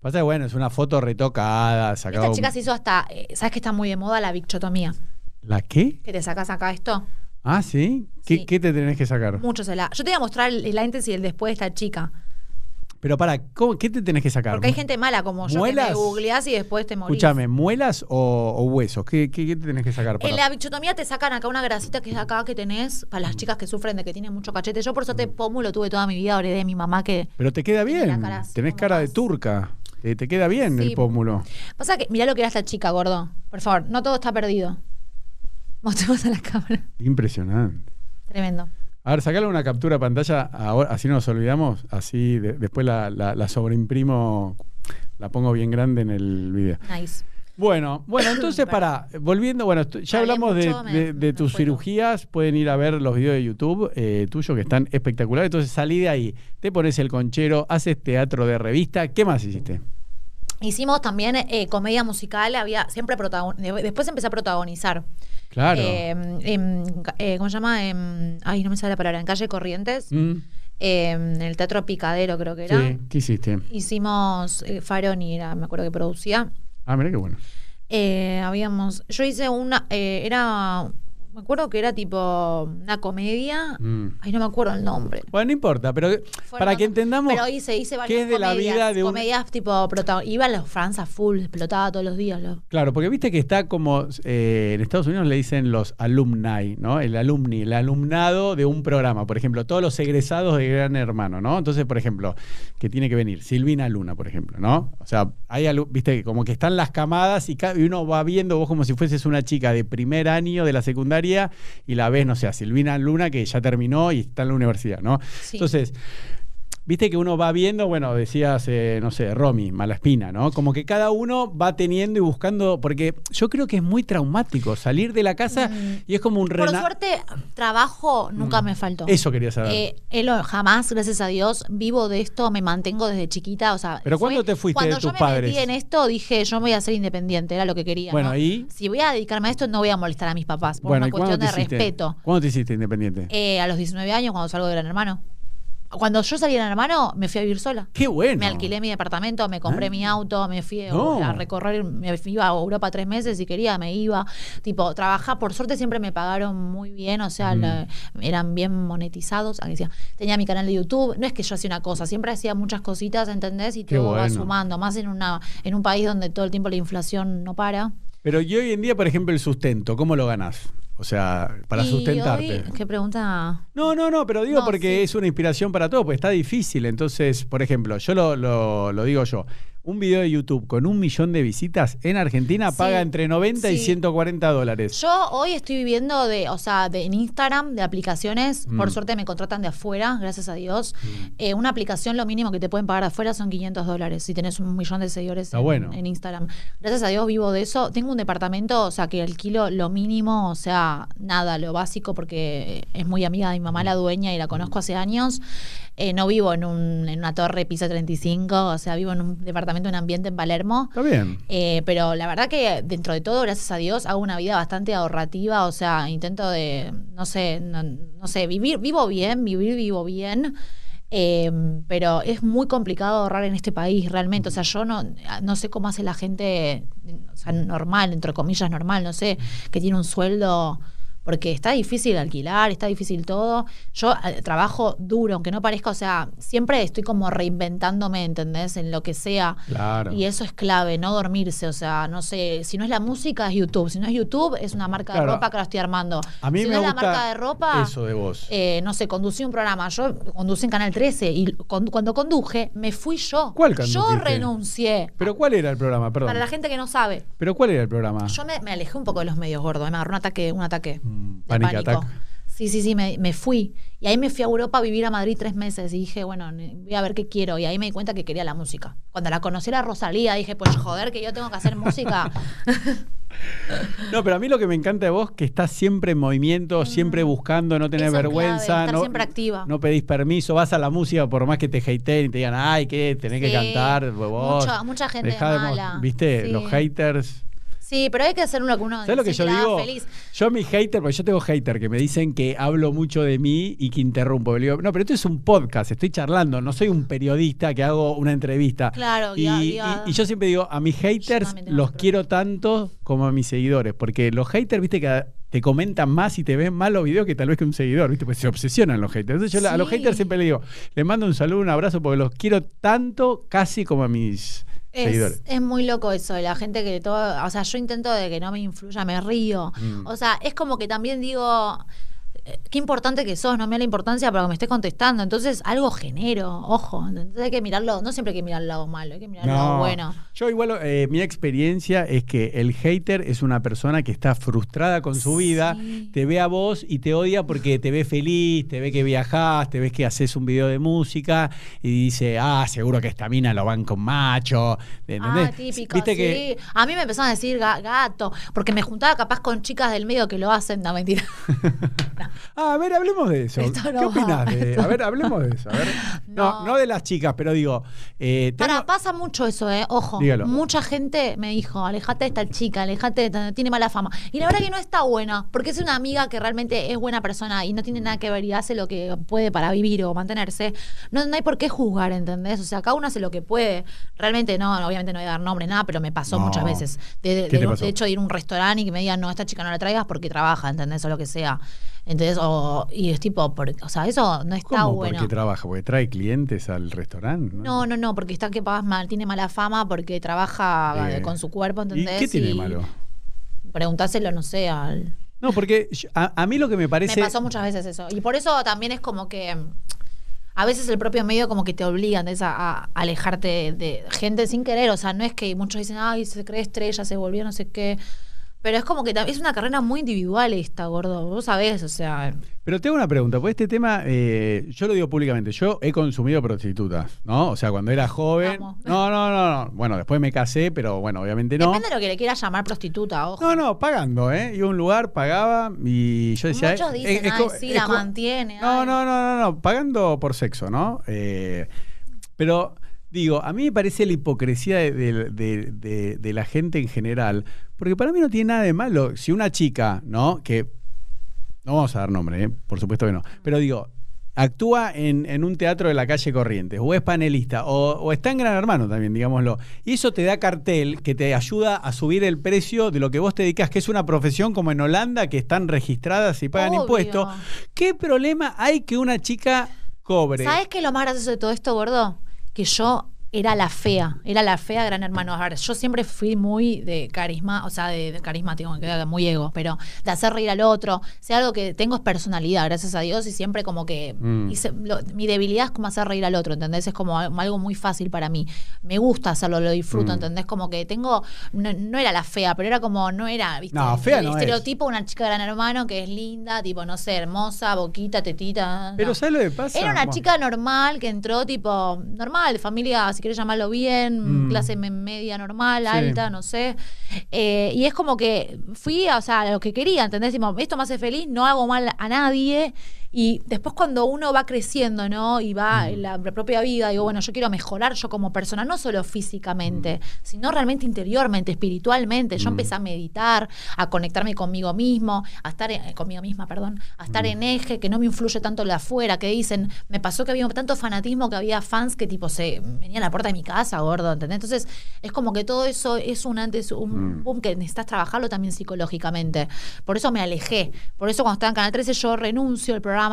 A: Pasa que bueno, es una foto retocada, sacada.
B: Esta
A: un-
B: chica se hizo hasta, eh, ¿sabes que está muy de moda la bichotomía?
A: ¿La qué?
B: Que te sacas acá esto.
A: Ah, ¿sí? ¿Qué,
B: Sí.
A: qué te tenés que sacar?
B: Mucho se la. Yo te voy a mostrar el, el antes y el después de esta chica.
A: Pero para, ¿cómo- ¿qué te tenés que sacar?
B: Porque hay gente mala como yo
A: ¿Muelas?
B: que me googleás y después te morís.
A: Escúchame, ¿muelas o, o huesos? ¿Qué, qué, qué te tenés que sacar? Para...
B: En la bichotomía te sacan acá una grasita que es acá que tenés para las chicas que sufren de que tienen mucho cachete. Yo por eso te pómulo tuve toda mi vida, heredé de mi mamá que.
A: Pero te queda bien. Tenés cara de turca. Te, te queda bien
B: Sí.
A: el pómulo.
B: Pasa que, mirá lo que era esta chica, gordo. Por favor, no todo está perdido. Mostremos a la cámara.
A: Impresionante.
B: Tremendo.
A: A ver, sacale una captura de pantalla, ahora, así no nos olvidamos, así de- después la, la, la sobreimprimo, la pongo bien grande en el video.
B: Nice.
A: Bueno, bueno, entonces para, volviendo, bueno, ya hablamos de, tus cirugías, pueden ir a ver los videos de YouTube eh, tuyos que están espectaculares, entonces salí de ahí, te pones el conchero, haces teatro de revista, ¿qué más hiciste?
B: Hicimos también eh, comedia musical, había siempre después empecé a protagonizar.
A: Claro.
B: Eh, en ca- eh, ¿Cómo se llama? En- ay, no me sale la palabra. En calle Corrientes,
A: Mm,
B: eh, en el Teatro Picadero creo que era.
A: sí, ¿qué hiciste?
B: Hicimos eh, Faroni, era, me acuerdo que producía.
A: Ah, mira qué bueno.
B: Eh, habíamos, yo hice una, eh, era Me acuerdo que era tipo una comedia.
A: Mm.
B: Ay, no me acuerdo el nombre.
A: Bueno, no importa, pero
B: Fueron
A: para que entendamos
B: Pero hice, hice varias
A: qué es de la
B: comedias,
A: vida de un...
B: Comedias tipo prota- Iba a los France a full, explotaba todos los días. lo-
A: Claro, porque viste que está como eh, en Estados Unidos le dicen los alumni, ¿no? El alumni, el alumnado de un programa. Por ejemplo, todos los egresados de Gran Hermano, ¿no? Entonces, por ejemplo, que tiene que venir Silvina Luna, por ejemplo, ¿no? O sea, hay algo, viste, como que están las camadas y, ca- y uno va viendo vos como si fueses una chica de primer año de la secundaria y la ves, no sé, a Silvina Luna que ya terminó y está en la universidad, ¿no?
B: Sí.
A: Entonces, Viste que uno va viendo, bueno, decías, eh, no sé, Romy, Malaspina, ¿no? Como que cada uno va teniendo y buscando, porque yo creo que es muy traumático salir de la casa y es como un
B: Mm. Por suerte, trabajo nunca me faltó.
A: Mm. Eso quería saber.
B: Eh, Elo, jamás, gracias a Dios, vivo de esto, me mantengo desde chiquita. O sea,
A: ¿Pero cuándo te fuiste
B: cuando
A: de
B: yo
A: tus
B: me
A: padres?
B: metí en esto, dije, yo me voy a ser independiente, era lo que quería.
A: Bueno,
B: ¿no?
A: ¿y?
B: Si voy a dedicarme a esto, no voy a molestar a mis papás, por
A: bueno,
B: una
A: ¿y cuándo
B: cuestión de
A: hiciste?
B: respeto.
A: ¿Cuándo te hiciste independiente?
B: Eh, a los 19 años, cuando salgo de Gran Hermano. Cuando yo salí de Gran Hermano, me fui a vivir sola.
A: Qué bueno.
B: Me alquilé mi departamento, me compré
A: Ah.
B: mi auto, me fui
A: No.
B: a recorrer, me iba a Europa tres meses, si quería me iba. Tipo, trabajar, por suerte siempre me pagaron muy bien, o sea, la- eran bien monetizados. Tenía mi canal de YouTube, no es que yo hacía una cosa, siempre hacía muchas cositas, ¿entendés? Y todo va
A: bueno.
B: sumando, más en, una, en un país donde todo el tiempo la inflación no para.
A: Pero y hoy en día, por ejemplo, el sustento, ¿cómo lo ganás? O sea, para
B: Y
A: sustentarte.
B: hoy, ¿Qué pregunta?
A: No, no, no, pero digo
B: No,
A: porque
B: sí.
A: es una inspiración para todo, porque está difícil. Entonces, por ejemplo, yo lo, lo- lo digo yo. Un video de YouTube con un millón de visitas en Argentina
B: Sí,
A: paga entre 90 y
B: sí.
A: 140 dólares.
B: Yo hoy estoy viviendo de, o sea, de, en Instagram, de aplicaciones.
A: Mm.
B: Por suerte me contratan de afuera, gracias a Dios. Eh, una aplicación, lo mínimo que te pueden pagar de afuera son 500 dólares si tenés un millón de seguidores en,
A: bueno.
B: en Instagram. Gracias a Dios vivo de eso. Tengo un departamento, o sea, que alquilo lo mínimo, o sea, nada, lo básico, porque es muy amiga de mi mamá, la dueña, y la conozco hace años. Eh, no vivo en, un, en una torre piso 35, o sea, vivo en un departamento, en un ambiente en Palermo.
A: Está bien.
B: Eh, pero la verdad que dentro de todo, gracias a Dios, hago una vida bastante ahorrativa, o sea, intento de, no sé, no, no sé, vivir, vivo bien, vivir, vivo bien. eh, pero es muy complicado ahorrar en este país realmente. O sea, yo no, no sé cómo hace la gente, o sea, normal, entre comillas normal, no sé, que tiene un sueldo, porque está difícil alquilar, está difícil todo. Yo eh, trabajo duro, aunque no parezca, o sea, siempre estoy como reinventándome, ¿entendés? En lo que sea.
A: Claro.
B: Y eso es clave, no dormirse. O sea, no sé, si no es la música, es YouTube. Si no es YouTube, es una marca
A: Claro.
B: de ropa que la estoy armando.
A: A mí
B: si
A: me
B: no es la
A: gusta
B: marca de ropa,
A: eso de vos.
B: eh, no sé, conducí un programa. Yo conducí en Canal 13 y con- cuando conduje, me fui yo.
A: ¿Cuál
B: Yo
A: condujiste?
B: renuncié.
A: Pero ¿cuál era el programa? Perdón.
B: Para la gente que no sabe,
A: Pero ¿cuál era el programa?
B: yo me, me alejé un poco de los medios gordos. Me agarró un ataque, un ataque.
A: Mm, panic
B: pánico.
A: attack.
B: Sí, sí, sí, me, me fui. Y ahí me fui a Europa a vivir a Madrid tres meses y dije, bueno, voy a ver qué quiero. Y ahí me di cuenta que quería la música. Cuando la conocí a la Rosalía, dije, pues joder, que yo tengo que hacer música.
A: No, pero a mí lo que me encanta de vos que estás siempre en movimiento, siempre buscando, no
B: Mm. Es
A: vergüenza,
B: clave, estar
A: no,
B: siempre activa.
A: no pedís permiso, vas a la música por más que te hateen y te digan, ay, que tenés que cantar, vos.
B: mucha- mucha gente
A: de
B: mala.
A: ¿Viste?
B: Sí.
A: Los haters.
B: Sí, pero hay que hacer lo que uno
A: ¿Sabes lo que yo
B: haga
A: digo?
B: feliz.
A: Yo mi hater, porque yo tengo hater que me dicen que hablo mucho de mí y que interrumpo. Le digo, no, pero esto es un podcast, estoy charlando, no soy un periodista que hago una entrevista.
B: Claro,
A: y,
B: guía-
A: y-
B: guía-
A: y yo siempre digo, a mis haters los quiero tanto como a mis seguidores, porque los haters, viste, que te comentan más y te ven más los videos que tal vez que un seguidor, viste, pues se obsesionan los haters. Entonces yo a los haters siempre les digo, les mando un saludo, un abrazo, porque los quiero tanto casi como a mis.
B: Es, es muy loco eso, de la gente que todo, o sea, yo intento de que no me influya, me río.
A: Mm.
B: O sea, es como que también digo, qué importante que sos, no me da la importancia para que me estés contestando. Entonces, algo genero, ojo. Entonces hay que mirarlo, no siempre hay que mirar el lado malo, hay que mirar el lado bueno.
A: Yo igual, eh, mi experiencia es que el hater es una persona que está frustrada con su vida, te ve a vos y te odia porque te ve feliz, te ve que viajás, te ves que haces un video de música y dice, ah, seguro que esta mina lo van con macho. ¿entendés?
B: Ah, típico,
A: Viste
B: sí.
A: que
B: A mí me empezaron a decir ga- gato, porque me juntaba capaz con chicas del medio que lo hacen, no mentira. No.
A: Ah, a ver, hablemos de eso.
B: Esto no
A: ¿Qué
B: va,
A: opinás? de-
B: esto
A: A ver, hablemos de eso. A ver. No,
B: No.
A: no de las chicas, pero digo. eh, tengo-
B: Para, pasa mucho eso, ¿eh? Ojo.
A: Dígalo.
B: Mucha gente me dijo, alejate de esta chica, alejate de esta, tiene mala fama. Y la verdad que no está buena, porque es una amiga que realmente es buena persona y no tiene nada que ver y hace lo que puede para vivir o mantenerse. No, no hay por qué juzgar, ¿entendés? O sea, cada uno hace lo que puede. Realmente no, obviamente no voy a dar nombre, nada, pero me pasó
A: No.
B: muchas veces. De, de-
A: ¿Qué te
B: de-
A: pasó?
B: de hecho, de ir a un restaurante y que me digan, no, esta chica no la traigas porque trabaja, ¿entendés? O lo que sea. Entonces, o, y es tipo, por- o sea, eso no está
A: ¿Cómo?
B: bueno.
A: Porque trabaja, porque trae clientes al restaurante.
B: No, no, no, porque está que pagas mal, tiene mala fama porque trabaja
A: Eh,
B: eh, con su cuerpo,
A: ¿Y
B: ¿entendés?
A: qué tiene
B: Y
A: malo?
B: Preguntáselo, no sé, al...
A: No, porque yo- a, a mí lo que me parece.
B: Me pasó muchas veces eso. Y por eso también es como que mm, a veces el propio medio como que te obligan a, a alejarte de, de gente sin querer. O sea, no es que muchos dicen, ay, se cree estrella, se volvió no sé qué. Pero es como que es una carrera muy individual esta, gordo. Vos sabés, o sea...
A: Pero tengo una pregunta, porque este tema, eh, yo lo digo públicamente, yo he consumido prostitutas, ¿no? O sea, cuando era joven.
B: Vamos.
A: No, no, no, no. Bueno, después me casé, pero bueno, obviamente no.
B: Depende de lo que le quieras llamar prostituta, ojo.
A: No, no, pagando, ¿eh? Iba a un lugar, pagaba y yo decía.
B: Muchos
A: eh,
B: dicen,
A: es
B: ay, sí,
A: es
B: la mantiene.
A: No,
B: ay.
A: no, no, no, no, pagando por sexo, ¿no? Eh, pero digo, a mí me parece la hipocresía de, de- de- de- de la gente en general, porque para mí no tiene nada de malo. Si una chica, ¿no? Que no vamos a dar nombre, ¿eh? por supuesto que no, pero digo, actúa en, en un teatro de la calle Corrientes, o es panelista, o, o está en Gran Hermano también, digámoslo, y eso te da cartel que te ayuda a subir el precio de lo que vos te dedicas, que es una profesión como en Holanda, que están registradas y pagan
B: Obvio.
A: impuestos. ¿Qué problema hay que una chica cobre?
B: ¿Sabes qué es lo más gracioso de todo esto, gordo? Que yo era la fea, era la fea gran hermano. A ver, yo siempre fui muy de carisma, o sea, de, de carismático, me queda muy ego, pero de hacer reír al otro. Si algo que tengo es personalidad, gracias a Dios, y siempre como que
A: Mm.
B: hice- lo- mi debilidad es como hacer reír al otro, ¿entendés? Es como al- algo muy fácil para mí. Me gusta hacerlo, lo disfruto,
A: Mm.
B: ¿entendés? Como que tengo, no, no era la fea, pero era como, no era, ¿viste?
A: No, fea
B: el
A: no es.
B: estereotipo, una chica gran hermano que es linda, tipo, no sé, hermosa, boquita, tetita.
A: Pero. ¿sabes lo que pasa?
B: Era una
A: Bueno,
B: chica normal que entró, tipo, normal, de familia, si quieres llamarlo bien,
A: Mm.
B: clase me- media normal,
A: Sí.
B: alta, no sé. Eh, y es como que fui, o sea, a lo que quería, ¿entendés? Tipo, esto me hace feliz, no hago mal a nadie. Y después cuando uno va creciendo, ¿no? Y va en la propia vida, digo, bueno, yo quiero mejorar yo como persona, no solo físicamente, sino realmente interiormente, espiritualmente. Yo empecé a meditar, a conectarme conmigo mismo, a estar en- conmigo misma, perdón, a estar en eje, que no me influye tanto de afuera, que dicen, me pasó que había tanto fanatismo que había fans que tipo se venían a la puerta de mi casa, gordo, ¿entendés? Entonces, es como que todo eso es un antes, un boom que necesitas trabajarlo también psicológicamente. Por eso me alejé. Por eso cuando estaba en Canal 13 yo renuncio al programa,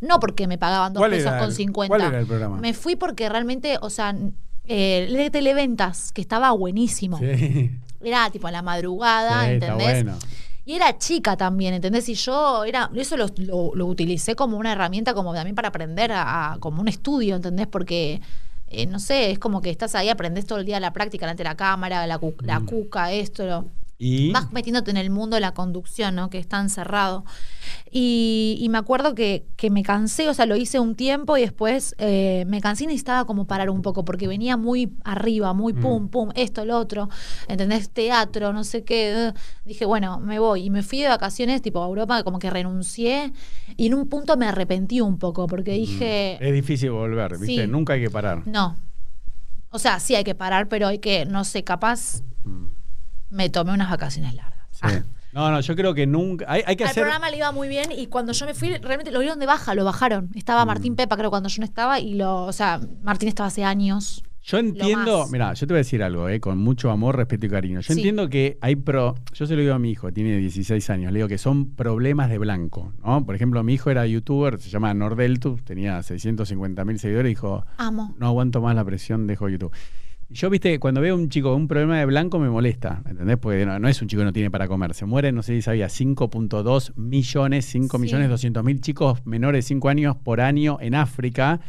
B: no porque me pagaban dos
A: ¿Cuál
B: pesos con
A: el-
B: 50.
A: cuál era el programa?
B: Me fui porque realmente, o sea, eh, el de televentas, que estaba buenísimo.
A: Sí,
B: Era tipo a la madrugada,
A: Sí, está
B: ¿entendés?
A: bueno.
B: Y era chica también, ¿entendés? Y yo era, eso lo, lo- lo utilicé como una herramienta, como también para aprender a, a- como un estudio, ¿entendés? Porque, eh, no sé, es como que estás ahí, aprendés todo el día la práctica delante de la cámara, la, cu- la
A: Mm.
B: cuca, esto, lo,
A: Y
B: vas metiéndote en el mundo de la conducción, ¿no? Que es tan cerrado. Y, y me acuerdo que, que me cansé, o sea, lo hice un tiempo y después eh, me cansé y necesitaba como parar un poco, porque venía muy arriba, muy pum, pum, esto, lo otro, ¿entendés? Teatro, no sé qué. Dije, bueno, me voy. Y me fui de vacaciones, tipo a Europa, como que renuncié. Y en un punto me arrepentí un poco, porque dije,
A: es difícil volver, ¿viste?
B: Sí.
A: Nunca hay que parar.
B: no. O sea, sí hay que parar, pero hay que, no sé, capaz
A: Mm,
B: me tomé unas vacaciones largas.
A: sí.
B: Ah.
A: No, no, yo creo que nunca. Hay, hay que
B: Al
A: hacer.
B: programa le iba muy bien y cuando yo me fui, realmente lo vieron de baja, lo bajaron. Estaba
A: Mm.
B: Martín Pepa, creo, cuando yo no estaba, y lo, o sea, Martín estaba hace años.
A: Yo entiendo, mira, yo te voy a decir algo, eh, con mucho amor, respeto y cariño. Yo
B: Sí.
A: entiendo que hay pro, yo se lo digo a mi hijo, tiene 16 años, le digo que son problemas de blanco, ¿no? Por ejemplo, mi hijo era youtuber, se llama Nordeltus, tenía 650 mil seguidores y dijo,
B: Amo.
A: no aguanto más la presión, dejo YouTube. Yo, viste, cuando veo un chico con un problema de blanco me molesta, ¿entendés? Porque no, no es un chico que no tiene para comer. Se mueren, no sé si sabía, 5.2 millones, 5
B: Sí.
A: millones 200 mil chicos menores de 5 años por año en África.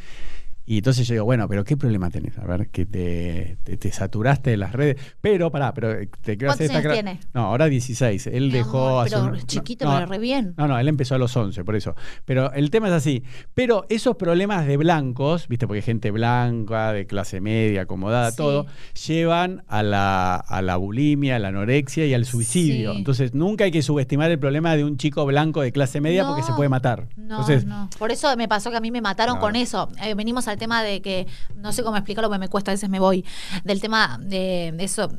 A: Y entonces yo digo, bueno, pero ¿qué problema tenés? A ver, que te, te, te saturaste de las redes. Pero, pará, pero te quiero hacer
B: ¿Cuántos
A: esta
B: años tiene?
A: No, ahora 16. Él
B: Mi
A: dejó
B: amor,
A: hace
B: pero
A: un-
B: chiquito,
A: no,
B: pero re bien.
A: No, no, él empezó a los 11, por eso. Pero el tema es así. Pero esos problemas de blancos, ¿viste? Porque gente blanca, de clase media, acomodada,
B: Sí.
A: todo, llevan a la, a la bulimia, a la anorexia y al suicidio.
B: Sí.
A: Entonces, nunca hay que subestimar el problema de un chico blanco de clase media porque se puede matar.
B: No,
A: Entonces,
B: no. Por eso me pasó que a mí me mataron con eso. Eh, venimos al tema de que, no sé cómo explicarlo, porque me cuesta, a veces me voy, del tema de eso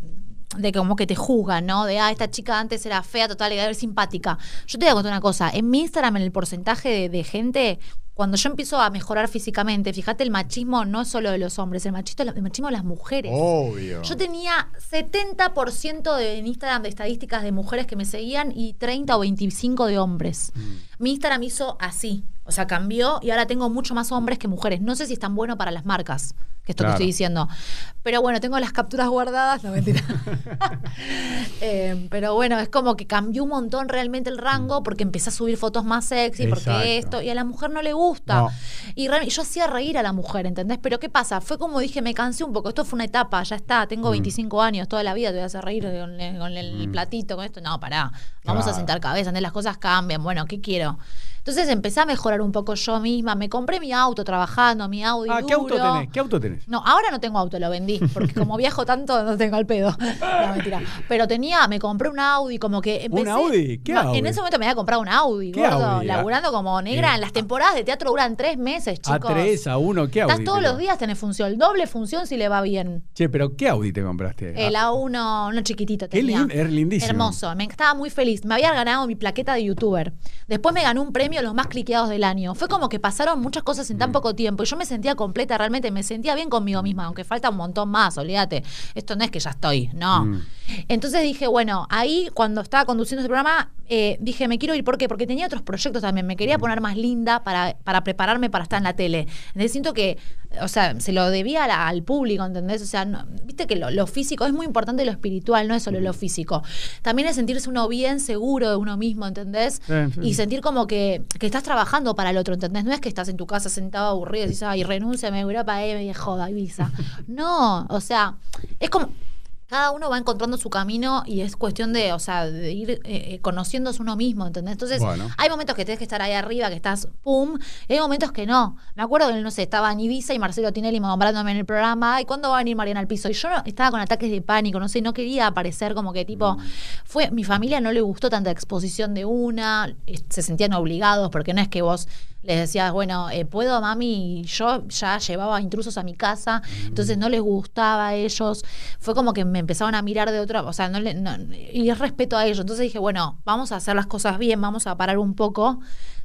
B: de que como que te juzgan, ¿no? De, ah, esta chica antes era fea, total, era simpática. Yo te voy a contar una cosa, en mi Instagram, en el porcentaje de, de gente, cuando yo empiezo a mejorar físicamente, fíjate, el machismo no es solo de los hombres, el machismo, el machismo de las mujeres.
A: obvio.
B: Yo tenía 70% de, en Instagram de estadísticas de mujeres que me seguían y 30 o 25 de hombres.
A: Mm.
B: Mi Instagram hizo así. O sea, cambió y ahora tengo mucho más hombres que mujeres. No sé si es tan bueno para las marcas, que esto
A: Claro.
B: que estoy diciendo. Pero bueno, tengo las capturas guardadas. No, mentira. Eh, pero bueno, es como que cambió un montón realmente el rango porque empecé a subir fotos más sexy,
A: Exacto.
B: porque esto, y a la mujer no le gusta.
A: No.
B: Y yo hacía reír a la mujer, ¿entendés? Pero ¿qué pasa? Fue como dije, me cansé un poco. Esto fue una etapa, ya está.
A: Mm.
B: Tengo 25 años, toda la vida te voy a hacer reír con, el- con el platito, con esto. No, pará. Vamos
A: Claro.
B: a sentar cabeza, ¿entendés? Las cosas cambian. Bueno, ¿qué quiero? Entonces empecé a mejorar un poco yo misma. Me compré mi auto trabajando, mi Audi
A: Ah, ¿qué auto tenés? ¿Qué auto tenés?
B: No, ahora no tengo auto, lo vendí, porque como viajo tanto no tengo al pedo. No, mentira. Pero tenía, me compré un Audi, como que empecé.
A: Audi? ¿Qué
B: No,
A: Audi?
B: En ese momento me había comprado un Audi,
A: ¿Qué
B: gordo,
A: Audi?
B: laburando como negra.
A: Eh.
B: En las temporadas de teatro duran tres meses,
A: A
B: chicos.
A: 3, a 1, ¿qué Audi?
B: Estás todos
A: pero?
B: los días, tenés función, doble función si le va bien.
A: Che, pero ¿qué Audi te compraste?
B: El
A: Ah,
B: A1, uno chiquitito
A: Qué
B: tenía.
A: lindo, es lindísimo.
B: Hermoso, me estaba muy feliz. Me había ganado mi plaqueta de youtuber. Después me ganó un premio los más cliqueados del año. Fue como que pasaron muchas cosas en
A: Mm.
B: tan poco tiempo y yo me sentía completa, realmente me sentía bien conmigo misma, aunque falta un montón más, olvídate. Esto no es que ya estoy, no.
A: Mm.
B: Entonces dije, bueno, ahí cuando estaba conduciendo ese programa, eh, dije, me quiero ir. ¿Por qué? Porque tenía otros proyectos también. Me
A: Mm.
B: quería poner más linda para, para prepararme para estar en la tele. Entonces siento que, o sea, se lo debía la- al público, ¿entendés? O sea, no- viste que lo, lo físico es muy importante lo espiritual, no es solo lo físico. También es sentirse uno bien seguro de uno mismo, ¿entendés?
A: Sí, sí.
B: Y sentir como que, que estás trabajando para el otro, ¿entendés? No es que estás en tu casa sentado aburrido y dices, ay, renuncia, me voy a Europa, eh, me joda, Ibiza. No, o sea, es como cada uno va encontrando su camino y es cuestión de, o sea, de ir eh, eh, conociéndose uno mismo, ¿entendés? Entonces,
A: Bueno.
B: hay momentos que tenés que estar ahí arriba, que estás pum, y hay momentos que no. Me acuerdo que, no sé, estaba en Ibiza y Marcelo Tinelli nombrándome en el programa, ¿y cuándo va a venir Mariana al piso? Y yo no- estaba con ataques de pánico, no sé, no quería aparecer como que tipo, fue, mi familia no le gustó tanta exposición de una, eh, se sentían obligados, porque no es que vos les decías, bueno, eh, puedo, mami, y yo ya llevaba intrusos a mi casa, entonces no les gustaba a ellos, fue como que me empezaron a mirar de otra, o sea, no le, no- y es respeto a ellos, entonces dije, bueno, vamos a hacer las cosas bien, vamos a parar un poco,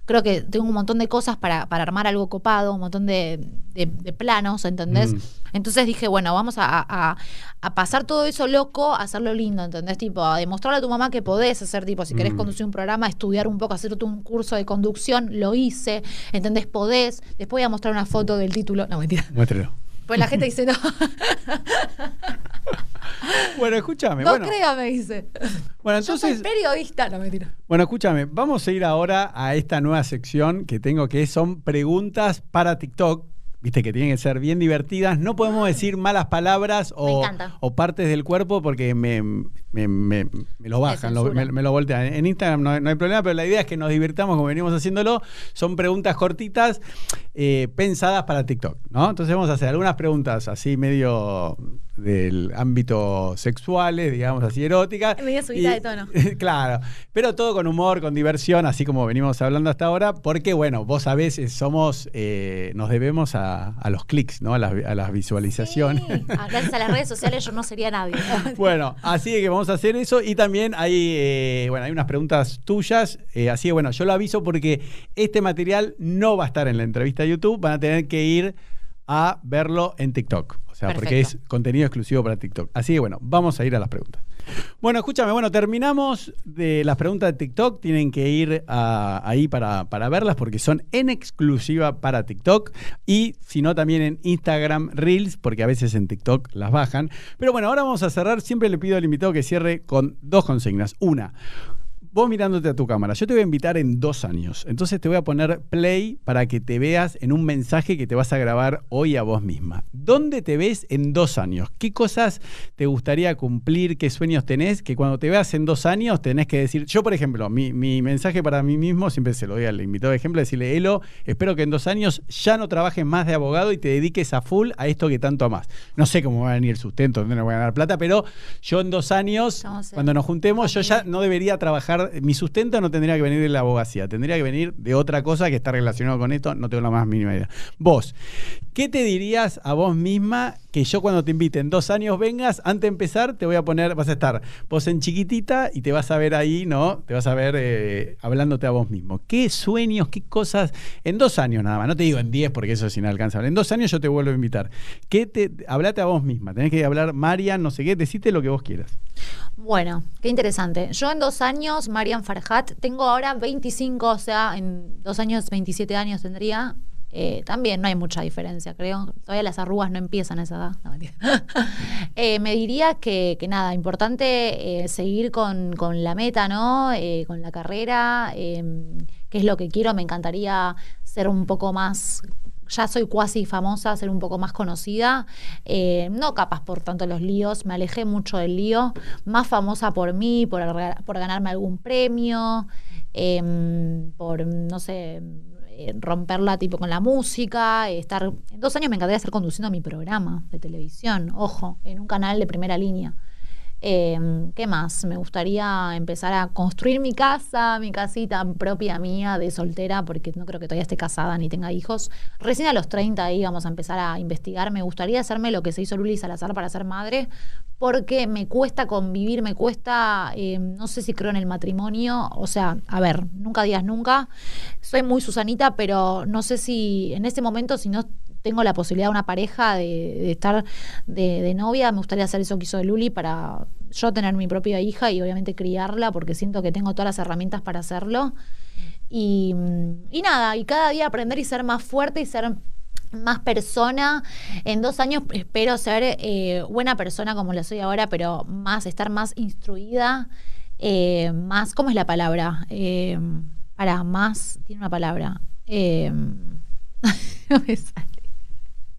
B: creo que tengo un montón de cosas para, para armar algo copado, un montón de, de- de planos, ¿entendés?
A: Mm.
B: Entonces dije, bueno, vamos a, a- a pasar todo eso loco, a hacerlo lindo, ¿entendés? Tipo, a demostrarle a tu mamá que podés hacer, tipo, si querés
A: Mm.
B: conducir un programa, estudiar un poco, hacer un curso de conducción, lo hice, ¿entendés? Podés. Después voy a mostrar una foto del título. No, mentira.
A: Muéstrelo.
B: Pues la gente dice, no,
A: Bueno, escúchame.
B: no
A: bueno,
B: crea, me dice.
A: bueno,
B: Yo soy
A: entonces,
B: periodista. No, mentira.
A: bueno, escúchame. Vamos a ir ahora a esta nueva sección que tengo que son preguntas para TikTok. Viste que tienen que ser bien divertidas. No podemos decir malas palabras o partes del cuerpo porque me, me, me- me lo bajan,
B: Me
A: lo- me,
B: censuran.
A: me lo voltean. En Instagram no, hay- no hay problema, pero la idea es que nos divirtamos como venimos haciéndolo. Son preguntas cortitas eh, pensadas para TikTok, ¿no? Entonces vamos a hacer algunas preguntas así medio del ámbito sexuales, digamos así, eróticas.
B: Medio subida de tono.
A: claro, pero todo con humor, con diversión, así como venimos hablando hasta ahora, porque bueno, vos sabés, somos, eh, nos debemos a, a los clics, ¿no? A las, a las visualizaciones.
B: Sí. Gracias a las redes sociales yo no sería nadie.
A: Bueno, así que vamos a hacer eso. Y también hay, eh, bueno, hay unas preguntas tuyas, eh, así que bueno, yo lo aviso porque este material no va a estar en la entrevista de YouTube, van a tener que ir a verlo en TikTok, o sea, porque es contenido exclusivo para TikTok. Así que bueno, vamos a ir a las preguntas. Bueno, escúchame, bueno, terminamos de las preguntas de TikTok, tienen que ir ahí para, para verlas porque son en exclusiva para TikTok y si no también en Instagram Reels, porque a veces en TikTok las bajan. Pero bueno, ahora vamos a cerrar, siempre le pido al invitado que cierre con dos consignas. Una, vos mirándote a tu cámara, yo te voy a invitar en dos años. Entonces te voy a poner play para que te veas en un mensaje que te vas a grabar hoy a vos misma. ¿Dónde te ves en dos años? ¿Qué cosas te gustaría cumplir? ¿Qué sueños tenés? Que cuando te veas en dos años tenés que decir, yo por ejemplo, mi, mensaje para mí mismo, siempre se lo doy al invitado de ejemplo, decirle, Elo, espero que en dos años ya no trabajes más de abogado y te dediques a full a esto que tanto amás. No sé cómo va a venir el sustento, dónde no voy a ganar plata, pero yo en dos años, cuando nos juntemos, yo ya no debería trabajar mi sustento no tendría que venir de la abogacía, tendría que venir de otra cosa que está relacionado con esto, no tengo la más mínima idea. Vos, ¿qué te dirías a vos misma que yo cuando te invite en dos años vengas, antes de empezar te voy a poner, vas a estar vos en chiquitita y te vas a ver ahí, ¿no? Te vas a ver eh, hablándote a vos mismo. ¿Qué sueños, qué cosas, en dos años nada más, no te digo en diez porque eso es inalcanzable, en dos años yo te vuelvo a invitar. ¿Qué te, hablate a vos misma, tenés que hablar, Marian, no sé qué, decite lo que vos quieras.
B: Bueno, qué interesante. Yo en dos años, Marian Farhat, tengo ahora 25, o sea, en dos años, 27 años tendría. Eh, también no hay mucha diferencia, creo. Todavía las arrugas no empiezan a esa edad. Eh, me diría que, nada, importante eh, seguir con, la meta, ¿no? con la carrera, em, qué es lo que quiero. Me encantaría ser un poco más ya soy cuasi famosa, ser un poco más conocida, eh, no capaz por tanto los líos, me alejé mucho del lío, más famosa por mí, por, por ganarme algún premio, em, por, no sé, eh, romperla tipo con la música, estar, en dos años me encantaría estar conduciendo mi programa de televisión, ojo, en un canal de primera línea. Em, ¿Qué más? Me gustaría empezar a construir mi casa, mi casita propia mía de soltera, porque no creo que todavía esté casada ni tenga hijos. Recién a los 30 ahí vamos a empezar a investigar. Me gustaría hacerme lo que se hizo Luli Salazar para ser madre, porque me cuesta convivir, me cuesta, em, no sé si creo en el matrimonio, o sea, a ver, nunca digas nunca. Soy muy Susanita, pero no sé si en este momento, si no tengo la posibilidad de una pareja, de, estar de, novia, me gustaría hacer eso que hizo de Luli para yo tener mi propia hija y obviamente criarla, porque siento que tengo todas las herramientas para hacerlo. Y, nada, y cada día aprender y ser más fuerte y ser más persona. En dos años espero ser eh, buena persona como lo soy ahora, pero más, estar más instruida, eh, más, ¿cómo es la palabra? Eh, para más, tiene una palabra. no me sale.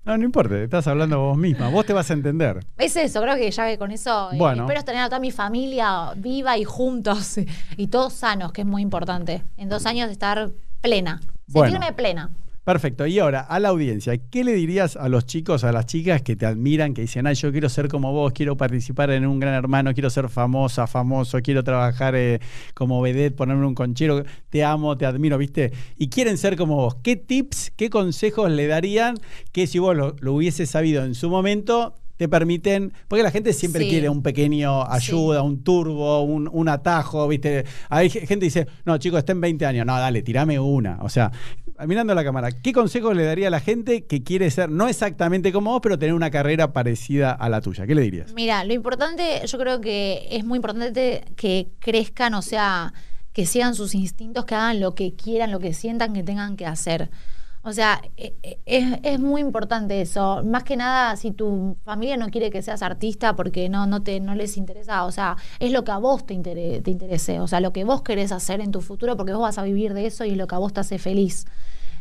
A: No, no importa, estás hablando vos misma, vos te vas a entender.
B: Es eso, creo que ya con eso eh, espero tener a toda mi familia viva y juntos y todos sanos, que es muy importante. En dos años estar plena, sentirme plena.
A: Perfecto. Y ahora, a la audiencia, ¿qué le dirías a los chicos, a las chicas que te admiran, que dicen, ay, yo quiero ser como vos, quiero participar en un gran hermano, quiero ser famosa, famoso, quiero trabajar eh, como vedette, ponerme un conchero, te amo, te admiro, ¿viste? Y quieren ser como vos. ¿Qué tips, qué consejos le darían que si vos lo, lo hubieses sabido en su momento, te permiten, porque la gente siempre quiere un pequeño ayuda, un turbo, un, atajo, ¿viste? Hay gente que dice, no, chicos, estén 20 años, no, dale, tirame una. O sea, mirando la cámara, ¿qué consejo le daría a la gente que quiere ser, no exactamente como vos, pero tener una carrera parecida a la tuya? ¿Qué le dirías?
B: Mira, lo importante, yo creo que es muy importante que crezcan, o sea, que sigan sus instintos, que hagan lo que quieran, lo que sientan que tengan que hacer. O sea, e, e, es, muy importante eso. Más que nada, si tu familia no quiere que seas artista porque no, no, te, no les interesa, o sea, es lo que a vos te, te interese, o sea, lo que vos querés hacer en tu futuro porque vos vas a vivir de eso y lo que a vos te hace feliz.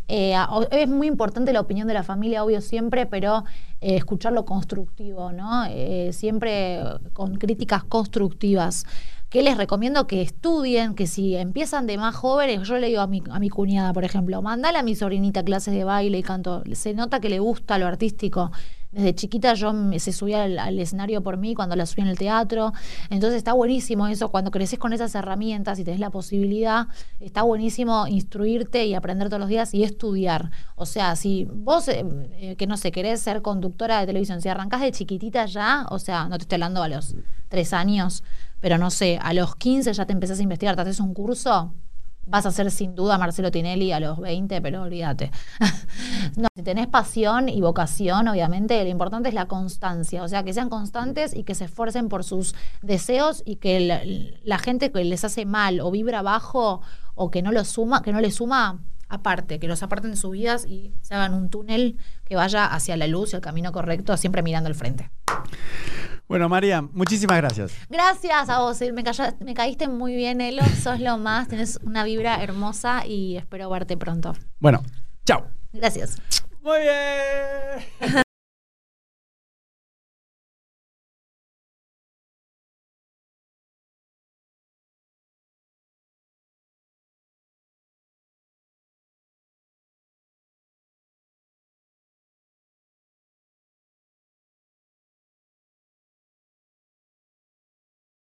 B: Eh, es muy importante la opinión de la familia, obvio, siempre, pero eh, escuchar lo constructivo, ¿no? Eh, siempre con críticas constructivas que les recomiendo que estudien, que si empiezan de más jóvenes, yo le digo a mi, a mi cuñada, por ejemplo, mandale a mi sobrinita clases de baile y canto, se nota que le gusta lo artístico. Desde chiquita yo me, se subía al, escenario por mí cuando la subí en el teatro. Entonces está buenísimo eso, cuando creces con esas herramientas y tenés la posibilidad, está buenísimo instruirte y aprender todos los días y estudiar. O sea, si vos, eh, eh, que no sé, querés ser conductora de televisión, si arrancás de chiquitita ya, o sea, no te estoy hablando a los tres años, pero no sé, a los 15 ya te empezás a investigar, te haces un curso, vas a ser sin duda Marcelo Tinelli a los 20, pero olvídate. no, si tenés pasión y vocación, obviamente, lo importante es la constancia, o sea, que sean constantes y que se esfuercen por sus deseos y que la, gente que les hace mal o vibra bajo o que no lo suma, que no le suma aparte, que los aparten de sus vidas y se hagan un túnel que vaya hacia la luz y el camino correcto, siempre mirando al frente.
A: Bueno, María, muchísimas gracias.
B: Gracias a vos, me, me caíste muy bien, Elo. Sos lo más, tenés una vibra hermosa y espero verte pronto.
A: Bueno, chao.
B: Gracias.
A: Muy bien.